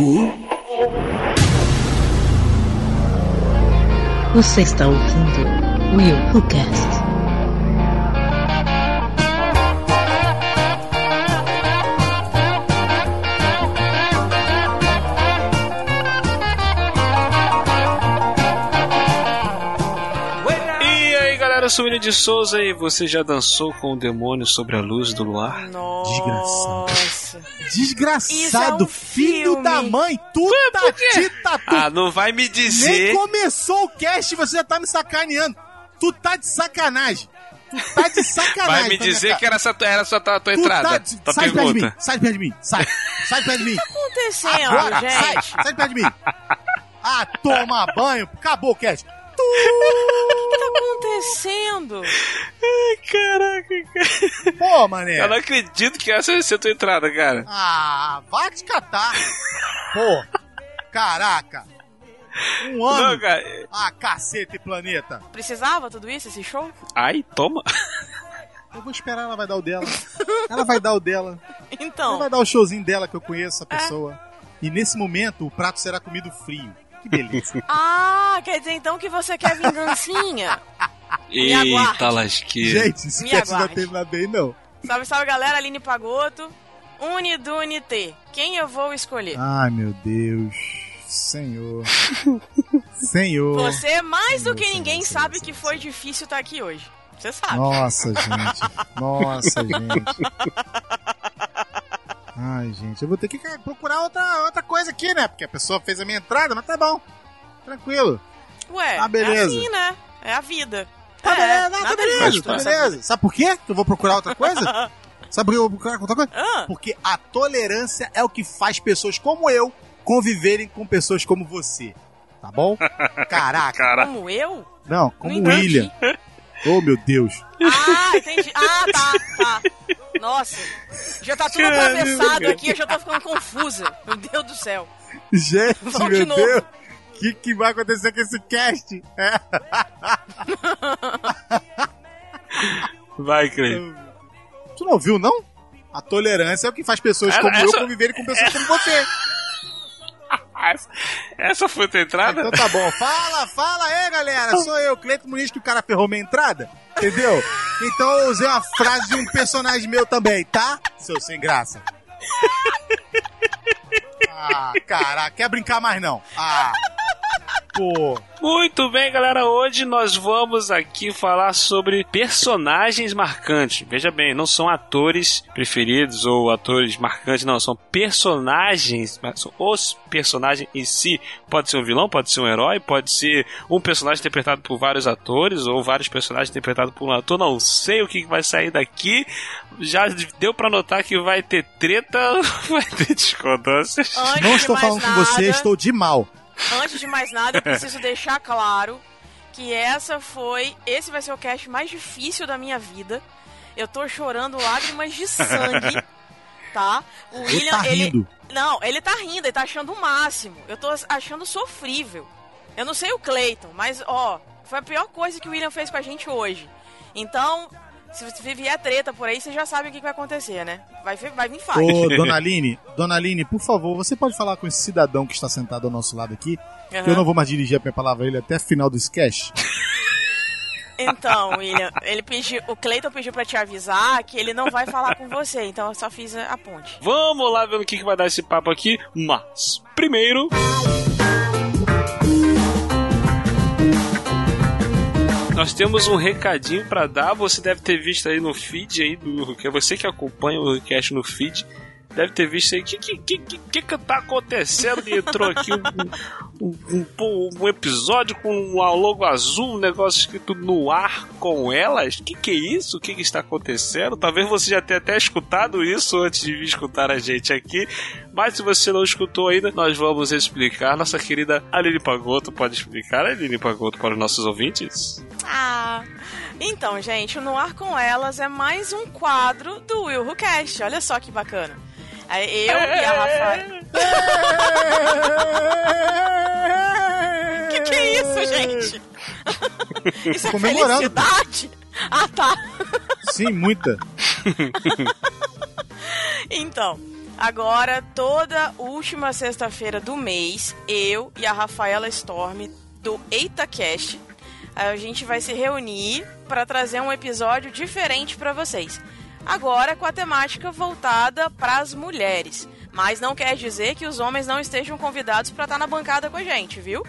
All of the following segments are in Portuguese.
Who? Você está ouvindo Will Who Cast. E aí galera, eu sou o William de Souza e você já dançou com o demônio sobre a luz do luar? Nossa. Desgraçado, Isso é um filho filme. da mãe, tu tá tita, tu Ah, não vai me nem dizer. começou o cast e você já tá me sacaneando. Tu tá de sacanagem. Tu tá de sacanagem. Vai me tá dizer que era essa, era essa tua, tua Tu entrada, tá de... tua Sai de perto de mim, sai de perto de mim, sai. Sai de perto de mim. acontecendo, Agora, sai, gente? sai de perto de mim. Ah, toma banho, acabou o cast. O que tá acontecendo? Caraca, cara. Pô, mané. Eu não acredito que essa vai ser a tua entrada, cara. Ah, vai te catar. Pô, caraca. Um ano. Não, cara. Ah, cacete, planeta. Precisava tudo isso, esse show? Ai, toma. Eu vou esperar, ela vai dar o dela. Ela vai dar o dela. Ela Então, vai dar o showzinho dela que eu conheço a pessoa. E nesse momento o prato será comido frio. Que delícia. ah, quer dizer então que você quer vingancinha? Me Eita, lasqueira. Gente, esse Me cast não aguarde. terminar bem, não. salve, salve galera, Aline Pagoto. Unidunite. Quem eu vou escolher? Ai, meu Deus. Senhor. Senhor. Você, mais do que Senhor, ninguém, Senhor, sabe Senhor, que foi difícil estar aqui hoje. Você sabe. Nossa, gente. Nossa, gente. Ai, gente, eu vou ter que procurar outra, outra coisa aqui, né? Porque a pessoa fez a minha entrada, mas tá bom. Tranquilo. Ué, Ah, beleza. é assim, né? É a vida. Tá é, beleza, não, tá nada beleza, tá beleza. Sabe por quê que eu vou procurar outra coisa? Sabe por que eu vou procurar outra coisa? Ah, Porque a tolerância é o que faz pessoas como eu conviverem com pessoas como você. Tá bom? Caraca. Cara, como eu? Não, como o. William. Oh, meu Deus. Ah, entendi. Ah, tá, tá. Nossa, já tá tudo Caramba. atravessado aqui, eu já tô ficando confusa. Meu Deus do céu. Gente, Vamos de meu novo. Deus. O que, que vai acontecer com esse cast? É. vai, Clay. Tu não ouviu, não? A tolerância é o que faz pessoas como eu essa- conviverem com pessoas como você. Essa, foi a tua entrada? Então tá bom. Fala, fala aí, galera. Sou eu, Cleiton Muniz, que o cara ferrou minha entrada. Entendeu? Então eu usei uma frase de um personagem meu também, tá? Seu sem graça. Ah, caraca. Quer brincar mais não? Ah. Muito bem, galera. Hoje nós vamos aqui falar sobre personagens marcantes. Veja bem, não são atores preferidos ou atores marcantes, não. São personagens, são os personagens em si. Pode ser um vilão, pode ser um herói, pode ser um personagem interpretado por vários atores ou vários personagens interpretados por um ator. Não sei o que vai sair daqui. Já deu pra notar que vai ter treta, vai ter discordâncias. Não estou falando com nada, você, estou de mal. Antes de mais nada, eu preciso deixar claro que essa foi. Esse vai ser o cast mais difícil da minha vida. Eu tô chorando lágrimas de sangue. Tá? O Ele William, tá ele. rindo. Não, ele tá rindo, ele tá achando o máximo. Eu tô achando sofrível. Eu não sei o Clayton, mas ó, foi a pior coisa que o William fez com a gente hoje. Então, se vier treta por aí, você já sabe o que vai acontecer, né? Vai, vir- vai vir fácil. Ô, dona Aline, dona Aline, por favor, você pode falar com esse cidadão que está sentado ao nosso lado aqui? Que eu não vou mais dirigir a minha palavra a ele até o final do sketch. Então, William, ele pediu, o Clayton pediu pra te avisar que ele não vai falar com você, então eu só fiz a ponte. Vamos lá ver no que, que vai dar esse papo aqui. Mas, primeiro. Nós temos um recadinho pra dar. Você deve ter visto aí no feed aí do que é você que acompanha o cast no feed. Deve ter visto aí. O que, que, que, que, que tá acontecendo? Entrou aqui um, um, um, um- episódio com um logo azul, um negócio escrito no ar com elas. O que, que é isso? O que, que está acontecendo? Talvez você já tenha até escutado isso antes de vir escutar a gente aqui. Mas se você não escutou ainda, nós vamos explicar. Nossa querida Aline Pagoto pode explicar, Aline Pagoto, para os nossos ouvintes? Ah, então, gente, o No Ar com Elas é mais um quadro do Will Cast. Olha só que bacana. Aí Eu e a Rafael. Que que é isso, gente? Isso é Comemorando. felicidade? Ah, tá. Sim, muita. Então, Agora, toda última sexta-feira do mês, eu e a Rafaela Storm do EitaCast, a gente vai se reunir para trazer um episódio diferente para vocês. Agora com a temática voltada para as mulheres. Mas não quer dizer que os homens não estejam convidados para estar na bancada com a gente, viu?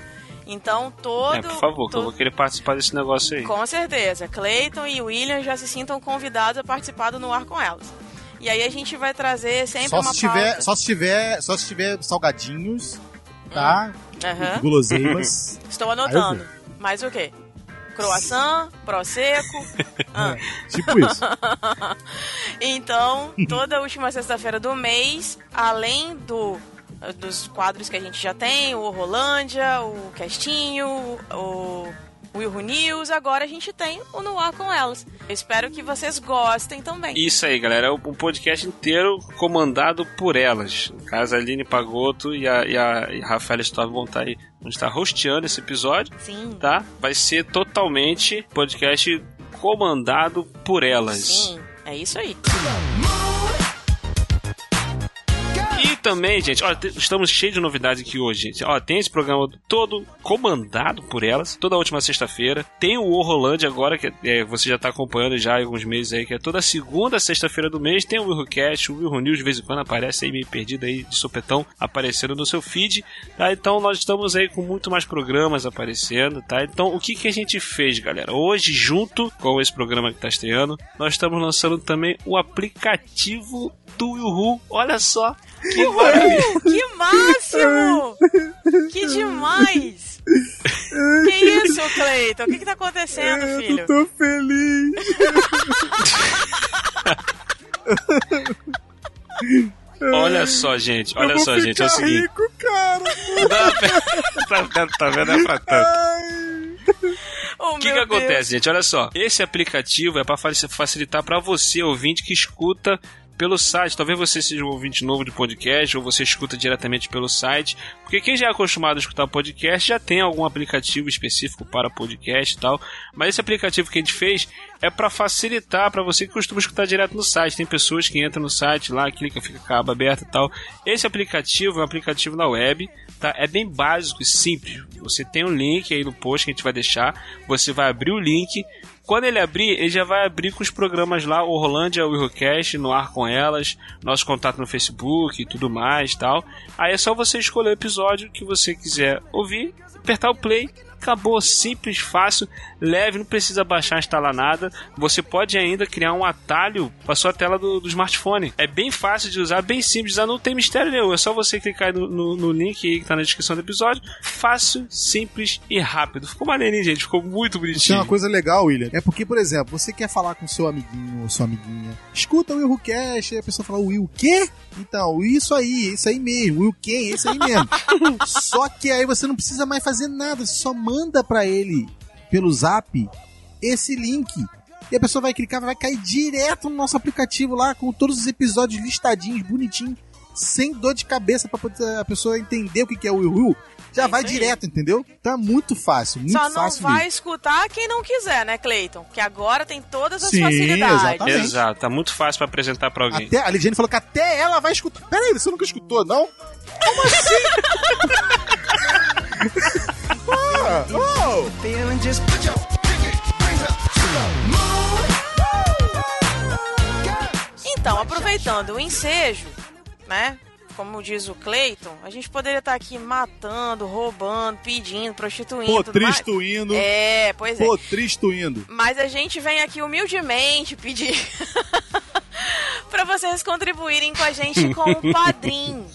Então todo. É, por favor, que eu todo- vou querer participar desse negócio aí. Com certeza. Clayton e William já se sintam convidados a participar do No Ar com Elas. E aí a gente vai trazer sempre Só uma se, tiver, pauta. só se tiver, só se tiver salgadinhos, tá? Aham. Guloseimas. Estou anotando. Mais o quê? Croissant, Prosecco. Ah. tipo isso. Então, toda última sexta-feira do mês, além do dos quadros que a gente já tem, o Rolândia, o Castinho, o Will Who News, agora a gente tem o No Ar com Elas. Eu espero que vocês gostem também. Isso aí, galera. É um podcast inteiro comandado por elas. No caso, a Aline Pagotto e a, e a, e a Rafaela Storm vão estar aí. Vão estar hosteando esse episódio, Sim. tá? Vai ser totalmente podcast comandado por elas. Sim, é isso aí. Também, gente, ó, estamos cheios de novidades aqui hoje, gente. Ó, tem esse programa todo comandado por elas, toda última sexta-feira. Tem o O Rolândia agora, que é, você já tá acompanhando já há alguns meses aí, que é toda segunda sexta-feira do mês. Tem o Will Cast, o Will News de vez em quando aparece aí meio perdido aí de sopetão aparecendo no seu feed, tá? Então nós estamos aí com muito mais programas aparecendo, tá? Então o que que a gente fez, galera? Hoje, junto com esse programa que tá estreando, nós estamos lançando também o aplicativo do Yuhu. Olha só, que Que máximo! que demais! que isso, Cleiton? O que, que tá acontecendo, filho? Tô feliz. Olha só, gente, olha só, gente, é o seguinte. rico, cara. Não, tá, tá, tá vendo? É pra tanto. Ai. Oh, O que, que acontece, gente? Olha só. Esse aplicativo é para facilitar para você, ouvinte, que escuta pelo site. Talvez você seja um ouvinte novo de podcast ou você escuta diretamente pelo site. Porque quem já é acostumado a escutar podcast já tem algum aplicativo específico para podcast e tal. Mas esse aplicativo que a gente fez é para facilitar para você que costuma escutar direto no site. Tem pessoas que entram no site lá, clica, fica com a aba aberta e tal. Esse aplicativo é um aplicativo na web, tá? É bem básico e simples. Você tem um link aí no post que a gente vai deixar. Você vai abrir o link. Quando ele abrir, ele já vai abrir com os programas lá, o Rolândia, o Willcast, no ar com elas, nosso contato no Facebook e tudo mais tal. Aí é só você escolher o episódio que você quiser ouvir, apertar o play, acabou, simples, fácil, leve, não precisa baixar, instalar nada. Você pode ainda criar um atalho para sua tela do, do smartphone. É bem fácil de usar, bem simples de usar, não tem mistério nenhum. É só você clicar no, no, no link aí que tá na descrição do episódio. Fácil, simples e rápido. Ficou maneirinho, gente. Ficou muito Isso é bonitinho. uma coisa legal, William. É porque, por exemplo, você quer falar com seu amiguinho ou sua amiguinha, escuta o Will Cast, aí a pessoa fala, Will, o quê? Então, isso aí, isso aí mesmo, Will quem? Isso aí mesmo. só que aí você não precisa mais fazer nada, você só manda pra ele pelo zap esse link. E a pessoa vai clicar, vai cair direto no nosso aplicativo lá, com todos os episódios listadinhos, bonitinho, sem dor de cabeça pra poder a pessoa entender o que é o Will Will. Já É vai direto, entendeu? Então é muito fácil, muito Só não fácil vai mesmo. escutar quem não quiser, né, Cleiton? Que agora tem todas as Sim, facilidades. exatamente. Exato, tá muito fácil para apresentar para alguém. Até, a Lidiane falou que até ela vai escutar. Peraí, você nunca escutou, não? Como assim? Então, aproveitando o ensejo, né? Como diz o Cleiton, a gente poderia estar aqui matando, roubando, pedindo, prostituindo. tudo mais. É, pois é. Pô, tristuindo. Mas a gente vem aqui humildemente pedir para vocês contribuírem com a gente com o Padrim,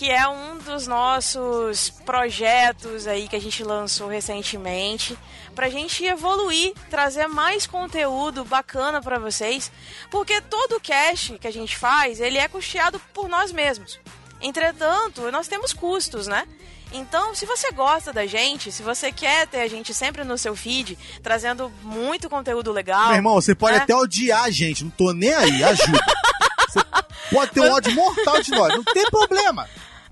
que é um dos nossos projetos aí que a gente lançou recentemente, pra gente evoluir, trazer mais conteúdo bacana pra vocês, porque todo o cast que a gente faz, ele é custeado por nós mesmos. Entretanto, nós temos custos, né? Então, se você gosta da gente, se você quer ter a gente sempre no seu feed, trazendo muito conteúdo legal. Meu irmão, você pode né? até odiar a gente, não tô nem aí, ajuda. Você pode ter um ódio mortal de nós, não tem problema.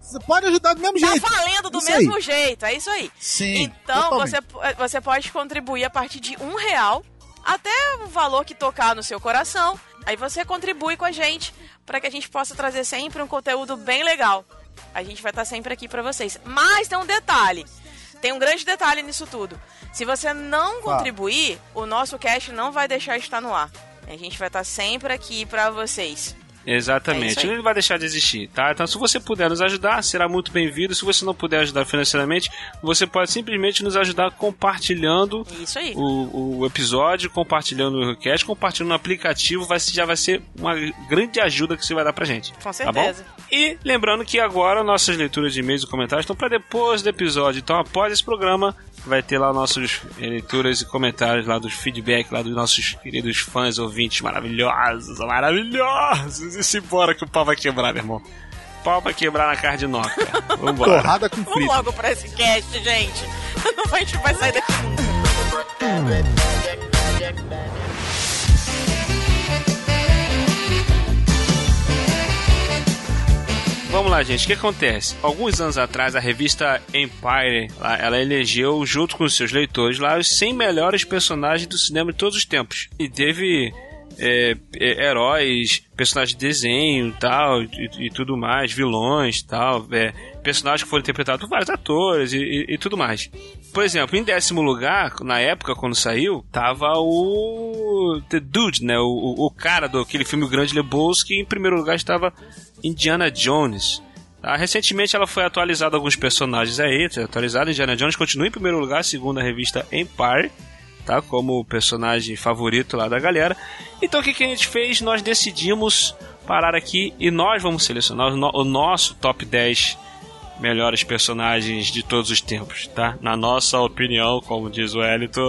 Você pode ajudar do mesmo Tá jeito. valendo do Isso mesmo aí. jeito, é isso aí. Sim. Então totalmente. você, você pode contribuir a partir de um real até o valor que tocar no seu coração. Aí você contribui com a gente para que a gente possa trazer sempre um conteúdo bem legal. A gente vai estar sempre aqui para vocês. Mas tem um detalhe. Tem um grande detalhe nisso tudo. Se você não contribuir, o nosso cast não vai deixar de estar no ar. A gente vai estar sempre aqui para vocês. É Exatamente. aí. Ele vai deixar de existir, tá? Então, se você puder nos ajudar, será muito bem-vindo. Se você não puder ajudar financeiramente, você pode simplesmente nos ajudar compartilhando Isso aí. o, o episódio, compartilhando o request, compartilhando no aplicativo. Vai, já vai ser uma grande ajuda que você vai dar pra gente. Com Tá certeza. bom? E lembrando que agora nossas leituras de e-mails e comentários estão para depois do episódio. Então, após esse programa, vai ter lá nossos eh, leituras e comentários lá dos feedback lá dos nossos queridos fãs ouvintes maravilhosos, maravilhosos. E se bora que o pau vai quebrar, meu irmão. Pau vai quebrar na cardinoca. Vambora. Torrada com Vamos frito. logo pra esse cast, gente. Não a gente vai sair daqui Vamos lá, gente. O que acontece? Alguns anos atrás, a revista Empire, ela elegeu, junto com seus leitores lá, os 100 melhores personagens do cinema de todos os tempos. E teve é, é, heróis, personagens de desenho tal, e, e tudo mais, vilões tal, é, personagens que foram interpretados por vários atores e, e- e tudo mais. Por exemplo, em décimo lugar, na época, quando saiu, tava o The Dude, né? O, o, cara do aquele filme Grande Lebowski, e em primeiro lugar estava Indiana Jones. Tá? Recentemente ela foi atualizada alguns personagens aí, tá atualizada. Indiana Jones continua em primeiro lugar, segundo a revista Empire, tá? Como personagem favorito lá da galera. Então o que, que a gente fez? Nós decidimos parar aqui e nós vamos selecionar o, no- o nosso top 10 melhores personagens de todos os tempos, tá? Na nossa opinião, como diz o Elito.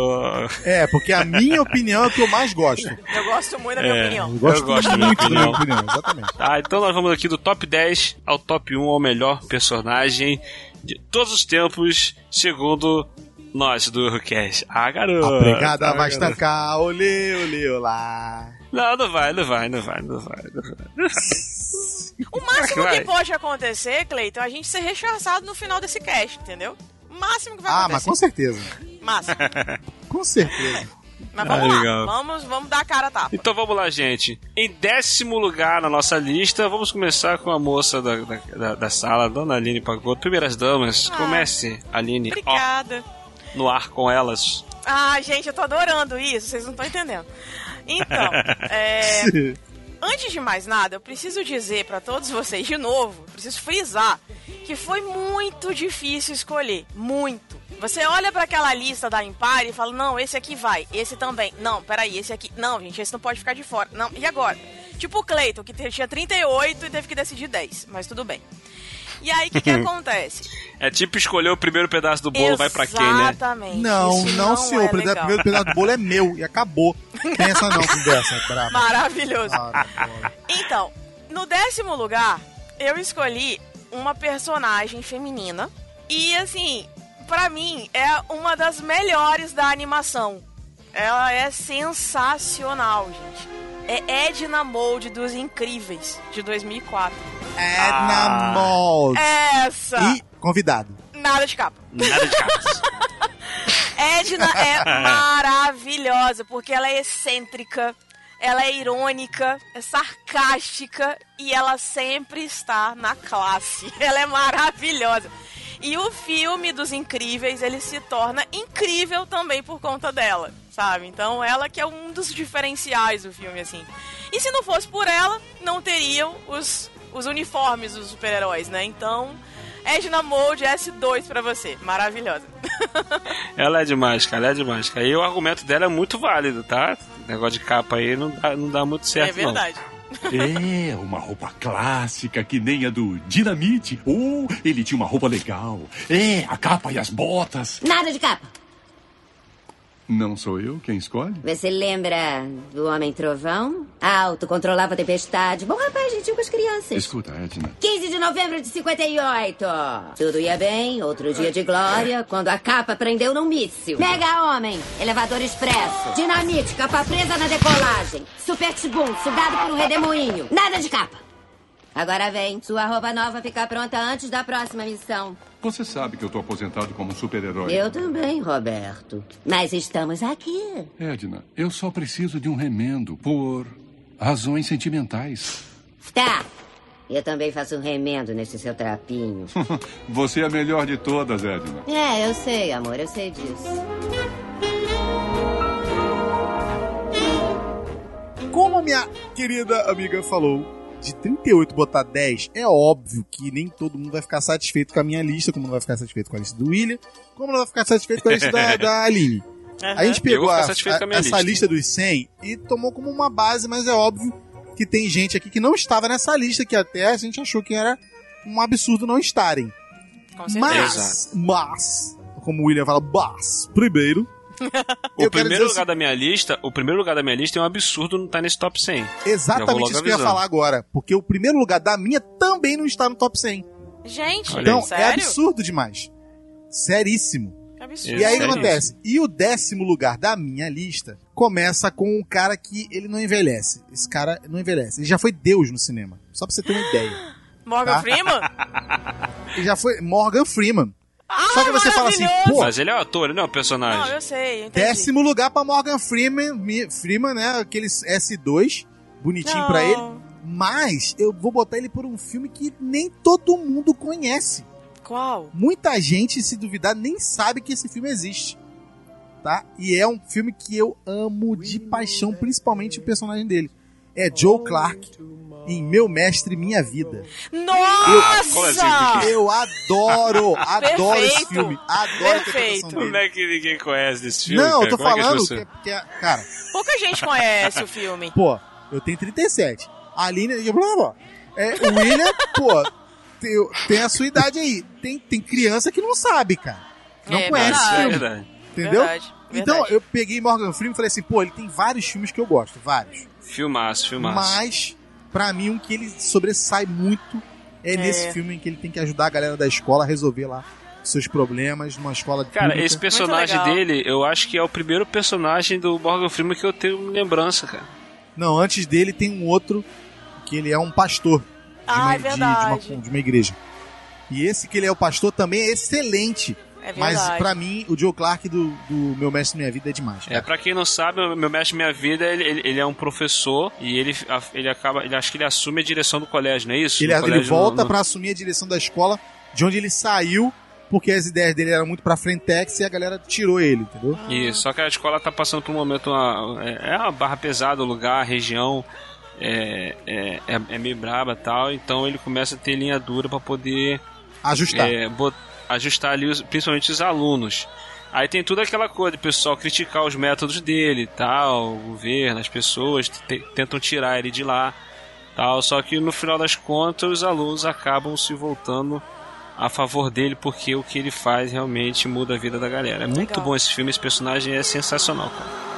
É, porque a minha opinião é a que eu mais gosto. Eu gosto muito da minha É. opinião. Eu gosto, gosto da minha muito da minha opinião. opinião, exatamente. Tá, então nós vamos aqui do top 10 ao top 1 ao melhor personagem de todos os tempos, segundo nós do Eurocast. Ah, garoto! A pregada Ah, vai estancar, olê, olê, olá. Não, não vai, não vai, não vai, não vai. Não vai. O máximo Vai. que pode acontecer, Cleiton, é a gente ser rechaçado no final desse cast, entendeu? O máximo que vai Ah, mas acontecer. com certeza. Máximo. Com certeza. Mas Ah, vamos lá. legal. Vamos, vamos dar a cara a tapa. Então vamos lá, gente. Em décimo lugar na nossa lista, vamos começar com a moça da, da, da- da sala, Dona Aline Pagoto. Primeiras damas, Ah. comece, Aline, ó, Obrigada. no ar com elas. Ah, gente, eu tô adorando isso, vocês não estão entendendo. Então, é, antes de mais nada, eu preciso dizer pra todos vocês de novo, preciso frisar que foi muito difícil escolher, muito. Você olha pra aquela lista da Empire e fala: "Não, esse aqui vai, esse também. Não, peraí, esse aqui. Não, gente, esse não pode ficar de fora. Não, e agora?" Tipo o Cleiton, que tinha 38 e teve que decidir 10, mas tudo bem. E aí, o que, que acontece? É tipo escolher o primeiro pedaço do bolo, vai pra quem, né? Exatamente. Não, Isso não, senhor. é o primeiro pedaço do bolo é meu e acabou. Tem essa não, conversa, é brava. Maravilhoso. Ah, não. Então, no décimo lugar, eu escolhi uma personagem feminina. E assim, pra mim, é uma das melhores da animação. Ela é sensacional, gente. É Edna Mode dos Incríveis, de 2004. Edna Mold. Essa! E convidado. Nada de capa. Nada de capas. Edna é maravilhosa, porque ela é excêntrica, ela é irônica, é sarcástica e ela sempre está na classe. Ela é maravilhosa. E o filme dos incríveis, ele se torna incrível também por conta dela, sabe? Então ela que é um dos diferenciais do filme, assim. E se não fosse por ela, não teriam os, os uniformes dos super-heróis, né? Então, Edna Mode S2 pra você. Maravilhosa. Ela é demais, cara, ela é demais, cara. E o argumento dela é muito válido, tá? Negócio de capa aí não dá, não dá muito certo, é verdade. É, uma roupa clássica que nem a do Dinamite. Oh, ele tinha uma roupa legal. É, a capa e as botas. Nada de capa. Não sou eu quem escolhe? Você lembra do Homem Trovão? Alto, controlava a tempestade. Bom rapaz, gentil com as crianças. Escuta, Edna. 15 de novembro de 58. Tudo ia bem, outro dia de glória, quando a capa prendeu num míssil. Mega Homem, elevador expresso, dinamite, capa presa na decolagem, super tibum, sugado por um redemoinho. Nada de capa. Agora vem, sua roupa nova ficar pronta antes da próxima missão. Você sabe que eu tô aposentado como super-herói. Eu também, Roberto. Mas estamos aqui. Edna, eu só preciso de um remendo por razões sentimentais. Tá. Eu também faço um remendo nesse seu trapinho. Você é a melhor de todas, Edna. É, eu sei, amor, eu sei disso. Como a minha querida amiga falou, de 38 botar 10, é óbvio que nem todo mundo vai ficar satisfeito com a minha lista, como não vai ficar satisfeito com a lista do William, como não vai ficar satisfeito com a lista da, da Aline. A gente pegou a- a a- essa lista. lista dos 100 e tomou como uma base, mas é óbvio que tem gente aqui que não estava nessa lista, que até a gente achou que era um absurdo não estarem. Com certeza. Mas, mas, como o William fala, mas, primeiro. O primeiro lugar da minha lista, o primeiro lugar da minha lista é um absurdo não estar nesse top 100. o- Já vou exatamente isso que eu ia falar agora. Porque o primeiro lugar da minha também não está no top 100. Gente, Olha Então, é sério? absurdo demais. Seríssimo. Absurdo. E aí o que acontece? E o décimo lugar da minha lista começa com um cara que ele não envelhece. Esse cara não envelhece. Ele já foi Deus no cinema. Só pra você ter uma ideia. Morgan Tá. Freeman? Ele já foi Morgan Freeman. Ah, Só que você fala assim, pô, Mas ele é um ator, ele não é um personagem. Não, eu sei, eu décimo lugar pra Morgan Freeman, Freeman, né? Aquele S2, bonitinho Não. pra ele. Mas eu vou botar ele por um filme que nem todo mundo conhece. Qual? Muita gente, se duvidar, nem sabe que esse filme existe. Tá? E é um filme que eu amo de paixão, principalmente o personagem dele. É Joe Clark em Meu Mestre Minha Vida. Como assim? Nossa! Eu adoro, adoro esse filme. Adoro Perfeito. Como é que ninguém conhece desse filme? Não, eu cara? tô Como é que falando pessoas- que, que é- cara, Pouca gente conhece o filme. pô, eu tenho 37. A Aline, blá, blá, blá. É, o William, pô, tem, tem a sua idade aí. Tem, tem criança que não sabe, cara. Não É conhece É filme. verdade. Entendeu? Verdade, Então, verdade. eu peguei Morgan Freeman e falei assim, pô, ele tem vários filmes que eu gosto, vários. Filmaço, filmaço. Mas, pra mim, um que ele sobressai muito é, É. nesse filme em que ele tem que ajudar a galera da escola a resolver lá seus problemas numa escola de Cara, pública. esse personagem dele, eu acho que é o primeiro personagem do Morgan Freeman que eu tenho lembrança, cara. Não, antes dele tem um outro que ele é um pastor de, Ah, uma, é de- de verdade. uma, de uma igreja. E esse que ele é o pastor também é excelente. É Mas pra mim, o Joe Clark do, do Meu Mestre Minha Vida é demais. É, cara. pra quem não sabe, o meu mestre minha vida, ele, ele, ele é um professor e ele, ele acaba, ele acho que ele assume a direção do colégio, não é isso? Ele, ele volta no- pra assumir a direção da escola de onde ele saiu, porque as ideias dele eram muito pra frentex e a galera tirou ele, entendeu? Isso, só que a escola tá passando por um momento, uma, é, é uma barra pesada o lugar, a região é, é, é, é meio braba e tal, então ele começa a ter linha dura pra poder Ajustar. é, bot- ajustar ali, os- principalmente os alunos. Aí tem toda aquela coisa de pessoal criticar os métodos dele tal, o governo, as pessoas te- tentam tirar ele de lá tal, só que no final das contas os alunos acabam se voltando a favor dele porque o que ele faz realmente muda a vida da galera. É muito Legal. bom esse filme, esse personagem é sensacional, cara.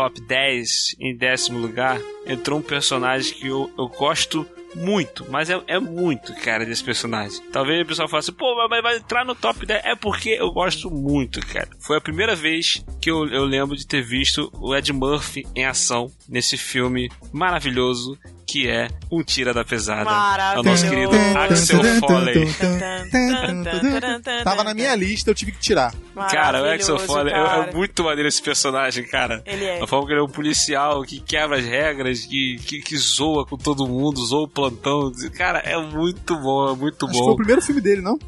Top 10, em décimo lugar, entrou um personagem que eu, eu gosto muito, mas é, é muito, cara, desse personagem. Talvez o pessoal fale assim, pô, mas vai entrar no top 10. É porque eu gosto muito, cara. Foi a primeira vez que eu, eu lembro de ter visto o Ed Murphy em ação nesse filme maravilhoso que é Um Tira da Pesada. É o nosso querido Axel Foley. Tava na minha lista, eu tive que tirar. Cara, o Axel Foley é, cara. é muito maneiro esse personagem, cara. Ele é. A forma que ele é um policial que quebra as regras, que, que, que zoa com todo mundo, zoa o plantão. Cara, é muito bom, é muito Acho que foi o bom. primeiro filme dele, não?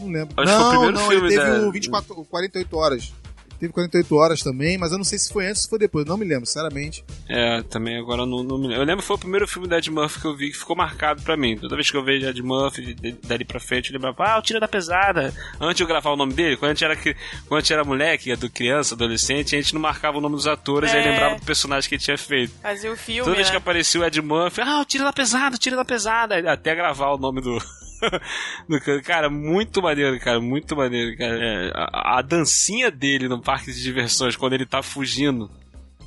Não lembro. Acho que foi o não, primeiro não, filme ele teve da- o 24, o 48 horas. Teve 48 horas também, mas eu não sei se foi antes ou se foi depois. Não me lembro, sinceramente. É, também agora não, não me lembro. Eu lembro que foi o primeiro filme da Ed Murphy que eu vi que ficou marcado pra mim. Toda vez que eu vejo Ed Murphy de- dali pra frente, eu lembrava, ah, o Tira da Pesada. Antes de eu gravar o nome dele, quando a gente era, quando a gente era moleque, do criança, adolescente, a gente não marcava o nome dos atores, aí É. lembrava do personagem que ele tinha feito. Fazia o filme, Toda vez que né? aparecia o Ed Murphy, ah, o Tira da Pesada, o Tira da Pesada, até gravar o nome do. cara. muito maneiro, cara, muito maneiro, cara. É, a, a dancinha dele no parque de diversões, quando ele tá fugindo.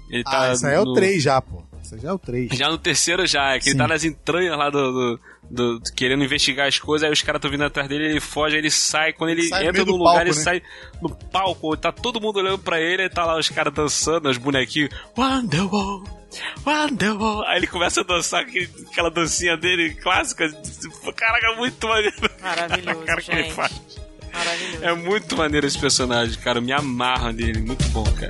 Ele tá ah, isso aí é o no- 3 já, pô. Isso já é o 3. Já no terceiro já, é que ele Sim. tá nas entranhas lá do. do- do- do- querendo investigar as coisas, aí os caras estão vindo atrás dele, ele foge, aí ele sai, quando ele Sai entra no lugar, palco, ele né? sai no palco, tá todo mundo olhando pra ele, aí tá lá os caras dançando, os bonequinhos, Wonderwall, Wonderwall, aí ele começa a dançar aquele- aquela dancinha dele clássica, caraca, muito maneiro. Maravilhoso, cara que ele gente. faz. Maravilhoso. É muito maneiro esse personagem, cara, eu me amarra nele, muito bom, cara.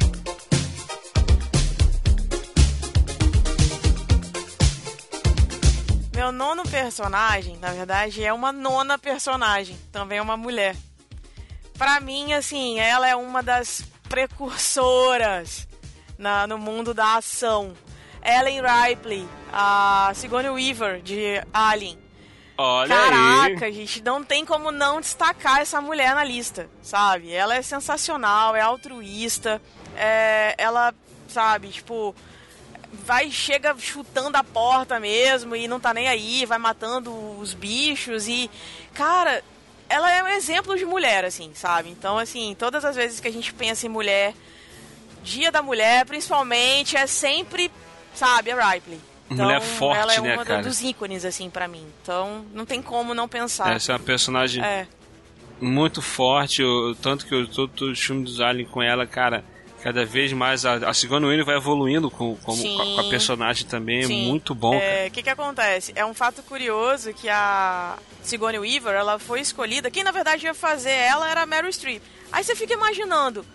Meu nono personagem, na verdade, é uma nona personagem. Também é uma mulher. Pra mim, assim, ela é uma das precursoras na- no mundo da ação. Ellen Ripley, a Sigourney Weaver de Alien. Olha Caraca, aí. gente, não tem como não destacar essa mulher na lista, sabe? Ela é sensacional, é altruísta, é, ela, sabe, tipo, vai, chega chutando a porta mesmo e não tá nem aí, vai matando os bichos e, cara, ela é um exemplo de mulher, assim, sabe? Então, assim, todas as vezes que a gente pensa em mulher, Dia da Mulher, principalmente, é sempre, sabe, a Ripley. Então, Mulher forte, ela é né, uma cara? dos ícones, assim, pra mim. Então, não tem como não pensar. Essa é uma personagem É, muito forte, o- tanto que eu- todos os filmes dos Alien com ela, cara, cada vez mais a, a Sigourney Weaver vai evoluindo com, com, Sim. com a, personagem também, Sim. é muito bom, cara. É, O que que acontece? É um fato curioso que a Sigourney Weaver, ela foi escolhida, quem na verdade ia fazer ela era a Meryl Streep. Aí você fica imaginando,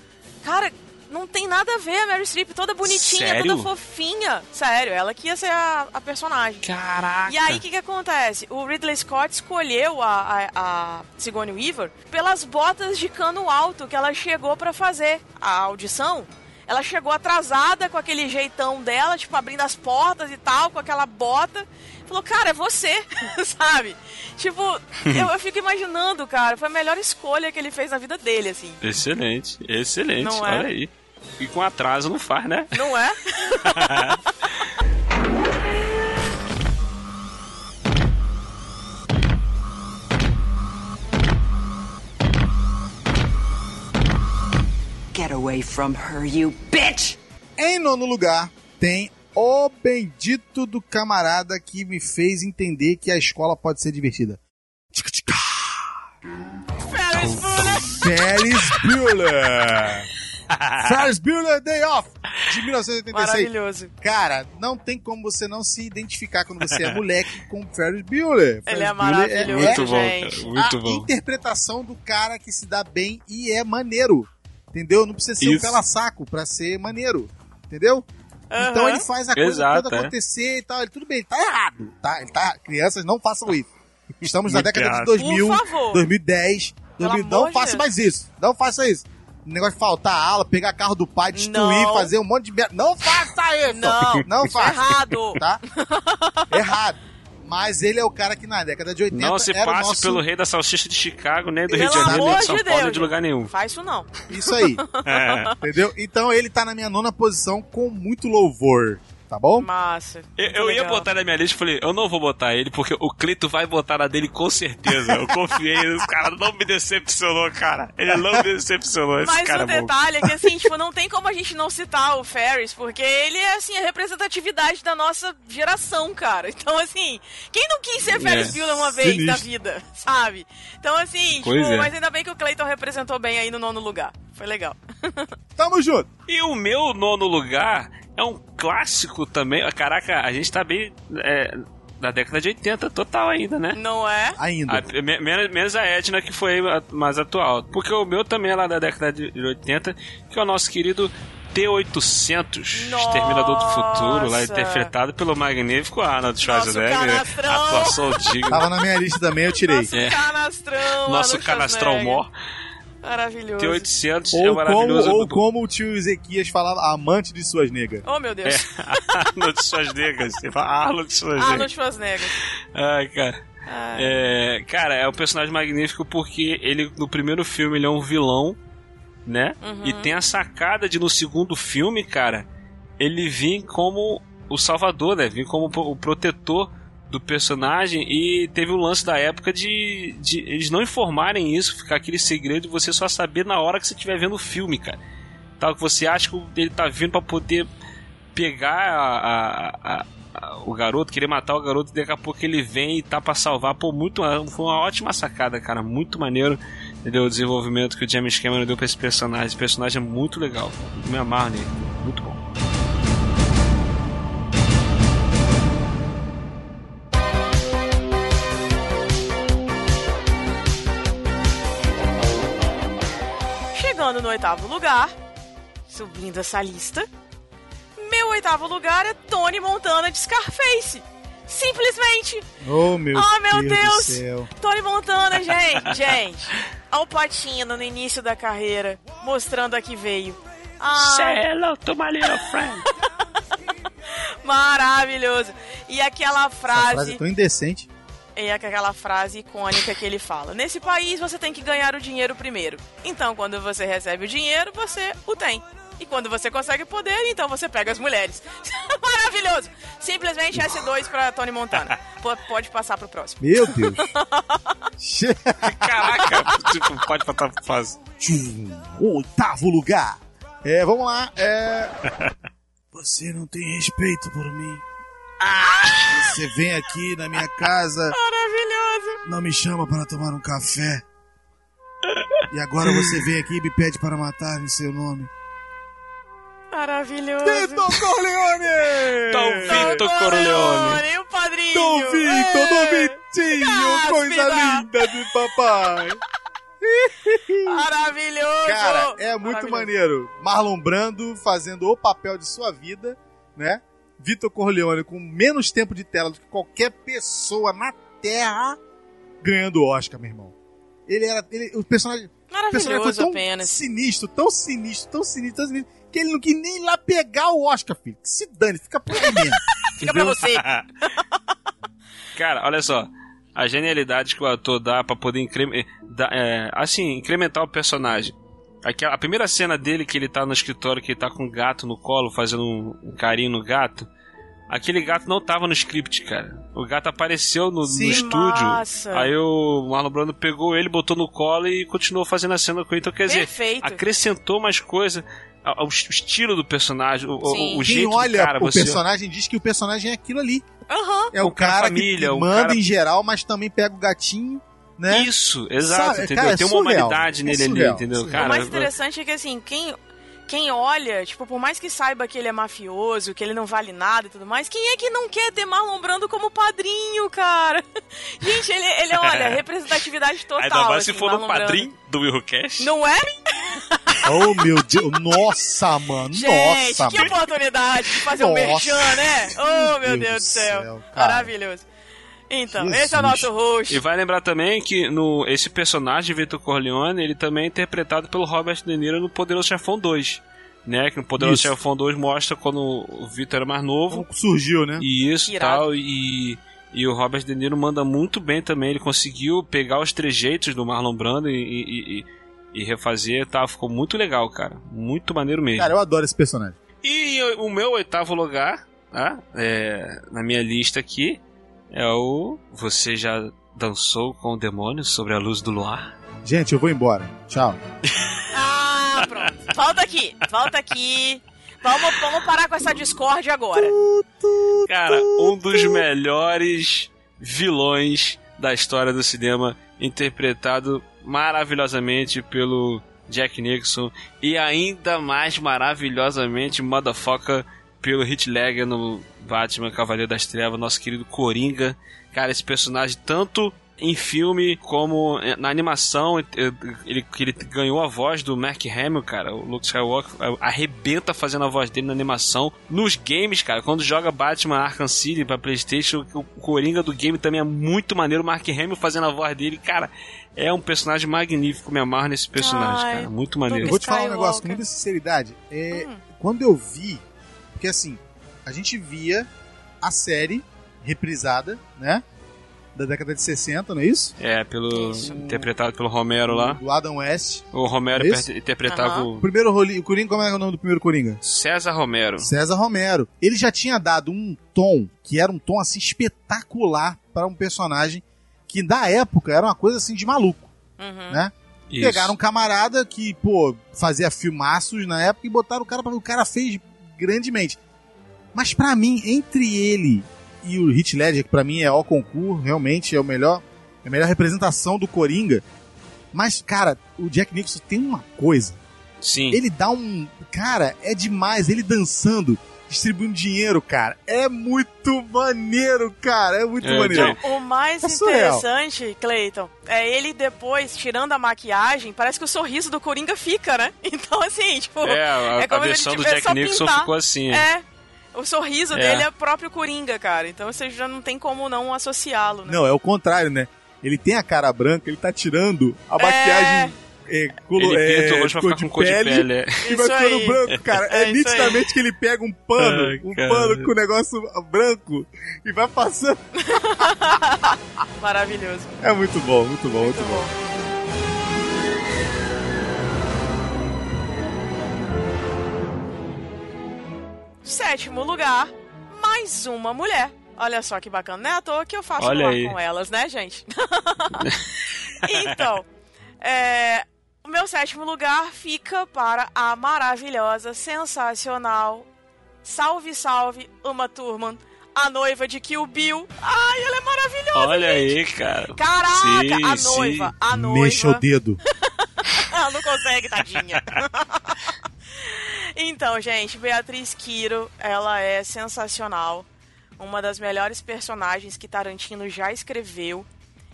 cara, não tem nada a ver a Meryl Streep, toda bonitinha, Sério? toda fofinha. Sério, ela que ia ser a, a personagem. Caraca! E aí, o que, que acontece? O Ridley Scott escolheu a, a, a Sigourney Weaver pelas botas de cano alto que ela chegou pra fazer a audição. Ela chegou atrasada com aquele jeitão dela, tipo, abrindo as portas e tal, com aquela bota. Falou, cara, é você, sabe? Tipo, eu, eu fico imaginando, cara, foi a melhor escolha que ele fez na vida dele, assim. Excelente, excelente, Não é? olha aí. E com atraso não faz, né? Não é? Get away from her, you bitch! Em nono lugar, tem o bendito do camarada que me fez entender que a escola pode ser divertida. Ferris Bueller! Ferris Bueller! Ferris Bueller Day Off, de 1986. Maravilhoso. Cara, não tem como você não se identificar quando você é moleque com Ferris Bueller. Ferris Ele é Bueller maravilhoso, Muito bom, gente. cara, muito a bom. interpretação do cara que se dá bem e é maneiro. Entendeu? Não precisa ser um Isso. pela-saco pra ser maneiro. Entendeu? Então Aham. ele faz a coisa Exato, toda é. acontecer e tal. Ele, tudo bem, ele tá errado. Tá? Ele tá, crianças, não façam isso. Estamos na Muito década de errado. 2000, Por favor. 2010. Pelo 2000, amor não faça Deus. mais isso. Não faça isso. O negócio de faltar aula, pegar carro do pai, destruir, Não. fazer um monte de merda. Não faça isso! Não, não é faça. errado. Tá? Errado. Mas ele é o cara que na década de 80 Não se era o passe nosso... pelo rei da salsicha de Chicago, nem do Rio de Janeiro, nem de São Paulo, nem de lugar nenhum. Faz isso não. Isso aí. É. Entendeu? Então ele tá na minha nona posição com muito louvor. Tá bom? Massa. Eu, eu ia botar na minha lista e falei, eu não vou botar ele, porque o Cleito vai botar na dele com certeza. Eu confiei, os caras não me decepcionou, cara. Ele não me decepcionou, esse Mas cara o é detalhe é que, assim, tipo, não tem como a gente não citar o Ferris, porque ele é, assim, a representatividade da nossa geração, cara. Então, assim, quem não quis ser Ferris É. Bueller uma vez Sinistro. na vida, sabe? Então, assim, Pois tipo, é. mas ainda bem que o Clayton representou bem aí no nono lugar. Foi legal. Tamo junto. E o meu nono lugar é um clássico também. Caraca, a gente tá bem é, da década de 80 total ainda, né? Não é? Ainda. A- me- menos, menos a Etna, que foi a- mais atual. Porque o meu também é lá da década de 80, que é o nosso querido T-800, Exterminador do Futuro, lá interpretado pelo magnífico Arnold Schwarzenegger. canastrão. Atuação digna. Tava na minha lista também, eu tirei. Nosso É. canastrão. Nosso canastrão mor. Maravilhoso. T-800 é Ou como, maravilhoso. ou como o tio Ezequias falava, amante de suas negas. Oh, meu Deus. É, Arnold Schwarzenegger. Você fala Arnold Schwarzenegger. Arnold Schwarzenegger. Ai, cara. Ai. É, cara, é um personagem magnífico porque ele, no primeiro filme, ele é um vilão, né? Uhum. E tem a sacada de, no segundo filme, cara, ele vir como o salvador, né? Vir como o protetor do personagem e teve o lance da época de, de eles não informarem isso, ficar aquele segredo de você só saber na hora que você estiver vendo o filme, cara. Tal que você acha que ele tá vindo pra poder pegar a- a- a- o garoto, querer matar o garoto, e daqui a pouco ele vem e tá pra salvar. Pô, muito, foi uma ótima sacada, cara. Muito maneiro. Entendeu? O desenvolvimento que o James Cameron deu pra esse personagem. Esse personagem é muito legal. Me amarro nele. Muito bom. Oitavo lugar, subindo essa lista, meu oitavo lugar é Tony Montana de Scarface. Simplesmente, Oh, meu, Oh, meu Deus, Deus. do céu. Tony Montana, gente, gente. Ao Patino no início da carreira, mostrando a que veio. Ah, Say hello to my little friend. maravilhoso. E aquela Essa frase frase, é tão indecente. É aquela frase icônica que ele fala. Nesse país você tem que ganhar o dinheiro primeiro. Então, quando você recebe o dinheiro, você o tem. E quando você consegue poder, então você pega as mulheres. Maravilhoso! Simplesmente S2 pra Tony Montana. P- pode passar pro próximo. Meu Deus. Caraca, tipo, pode botar fase. Tchum, Oitavo lugar. É, vamos lá. É... Você não tem respeito por mim. Você vem aqui na minha casa, Maravilhoso! não me chama para tomar um café. E agora você vem aqui e me pede para matar em seu nome. Maravilhoso! Tito Corleone! Dom Vito Corleone. o padrinho! Dom Vito, É. Dom Vitinho, coisa linda de papai. Maravilhoso! Cara, é muito maneiro. Marlon Brando fazendo o papel de sua vida, né? Vitor Corleone com menos tempo de tela do que qualquer pessoa na Terra ganhando o Oscar, meu irmão. Ele era. Ele, o personagem, o personagem foi tão apenas. sinistro, tão sinistro, tão sinistro, tão sinistro, que ele não quis nem ir lá pegar o Oscar, filho. Que se dane, fica por aí mesmo. Fica pra você. Cara, olha só. A genialidade que o ator dá pra poder incre- da- é, assim, incrementar o personagem. Aquela, a primeira cena dele que ele tá no escritório, que ele tá com um gato no colo, fazendo um, um carinho no gato. Aquele gato não tava no script, cara. O gato apareceu no, no Sim. estúdio. Massa. Aí o Marlon Brando pegou ele, botou no colo e continuou fazendo a cena com ele. Então, quer dizer, Perfeito. acrescentou mais coisa. ao- ao estilo do personagem, o, o- o Quem jeito olha do cara, o você... personagem diz que o personagem é aquilo ali. Aham. É o O cara cara família, que o manda cara- em geral, mas também pega o gatinho, né? Isso, exato, Sabe, entendeu? cara, é Tem uma surreal. humanidade É nele surreal, ali, entendeu? surreal. o Cara, mais interessante é que, assim, quem, quem olha, tipo, por mais que saiba que ele é mafioso, que ele não vale nada e tudo mais, quem é que não quer ter Marlon Brando como padrinho, cara? Gente, ele, ele olha, representatividade total. Ainda mais se assim, for no Marlon Brando. padrinho do Will Cash. Não é? Oh, meu Deus. Nossa, mano. Gente, Nossa, que mano. oportunidade de fazer um Nossa. merchan, né? Oh, meu Deus, do céu. cara. Maravilhoso. Então, Jesus. esse é o nosso host. E vai lembrar também que no, esse personagem, Vitor Corleone, ele também é interpretado pelo Robert De Niro no Poderoso Chefão 2. Né? Que no Poderoso Isso. Chefão 2 mostra quando o Vitor era mais novo. Como surgiu, né? E isso Irado. tal. E, e o Robert De Niro manda muito bem também. Ele conseguiu pegar os trejeitos do Marlon Brando e, e, e- e refazer. Tá? Ficou muito legal, cara. Muito maneiro mesmo. Cara, eu adoro esse personagem. E o meu oitavo lugar, tá? É, na minha lista aqui, é o Você já dançou com o demônio sobre a luz do luar? Gente, eu vou embora. Tchau. Ah, pronto. Volta aqui, volta aqui. Vamos, vamos parar com essa discórdia agora. Cara, um dos melhores vilões da história do cinema, interpretado maravilhosamente pelo Jack Nixon e ainda mais maravilhosamente motherfucker pelo Heath Ledger no Batman Cavaleiro das Trevas, nosso querido Coringa. Cara, esse personagem tanto em filme como na animação, ele, que ele ganhou a voz do Mark Hamill, cara, o Luke Skywalker arrebenta fazendo a voz dele na animação. Nos games, cara, quando joga Batman Arkham City pra Playstation, o Coringa do game também é muito maneiro, o Mark Hamill fazendo a voz dele, cara, é um personagem magnífico, me amarro nesse personagem, Ai, cara, muito Eu maneiro. vou te falar um negócio com muita sinceridade. É, Hum. Quando eu vi, porque assim, a gente via a série reprisada, né? Da década de 60, não é isso? É, pelo Isso. interpretado pelo Romero lá. Do Adam West. O Romero É interpretava O o primeiro Roli- o Coringa, como é o nome do primeiro Coringa? César Romero. César Romero. Ele já tinha dado um tom que era um tom assim espetacular para um personagem que da época era uma coisa assim de maluco, Uhum. né? Isso. Pegaram um camarada que, pô, fazia filmaços na época e botaram o cara para o cara fez grandemente. Mas pra mim, entre ele e o Heath Ledger, que pra mim é o concurso, realmente é o melhor, é a melhor representação do Coringa. Mas, cara, o Jack Nicholson tem uma coisa. Sim. Ele dá um. Cara, é demais. Ele dançando, distribuindo dinheiro, cara. É muito maneiro, cara. É muito É, maneiro. Jack- O mais É surreal. interessante, Clayton, é ele depois, tirando a maquiagem, parece que o sorriso do Coringa fica, né? Então, assim, tipo. É, a, é a como se ele versão do Jack só Nicholson pintar. ficou assim. É. O sorriso É. dele é o próprio Coringa, cara. Então você já não tem como não associá-lo, né? Não, é o contrário, né? Ele tem a cara branca, ele tá tirando a maquiagem. É, colo- Ele pinta é, rosto pra ficar com cor de pele. é. E vai ficando aí. branco, cara. É, É nitidamente que ele pega um pano, Ai, um cara. pano com um negócio branco e vai passando. Maravilhoso. É muito bom, muito bom, muito, Muito bom. bom. Sétimo lugar, mais uma mulher. Olha só que bacana, não é à toa que eu faço Olha lá aí. com elas, né, gente? então, é, o meu sétimo lugar fica para a maravilhosa, sensacional, salve, salve, Uma Thurman, a noiva de Kill Bill. Ai, ela é maravilhosa, Olha gente. aí, cara. Caraca, Sim, a sim. noiva, a noiva. Mexa o dedo. Ela não consegue, tadinha. então, gente, Beatriz Quiro, ela é sensacional. Uma das melhores personagens que Tarantino já escreveu.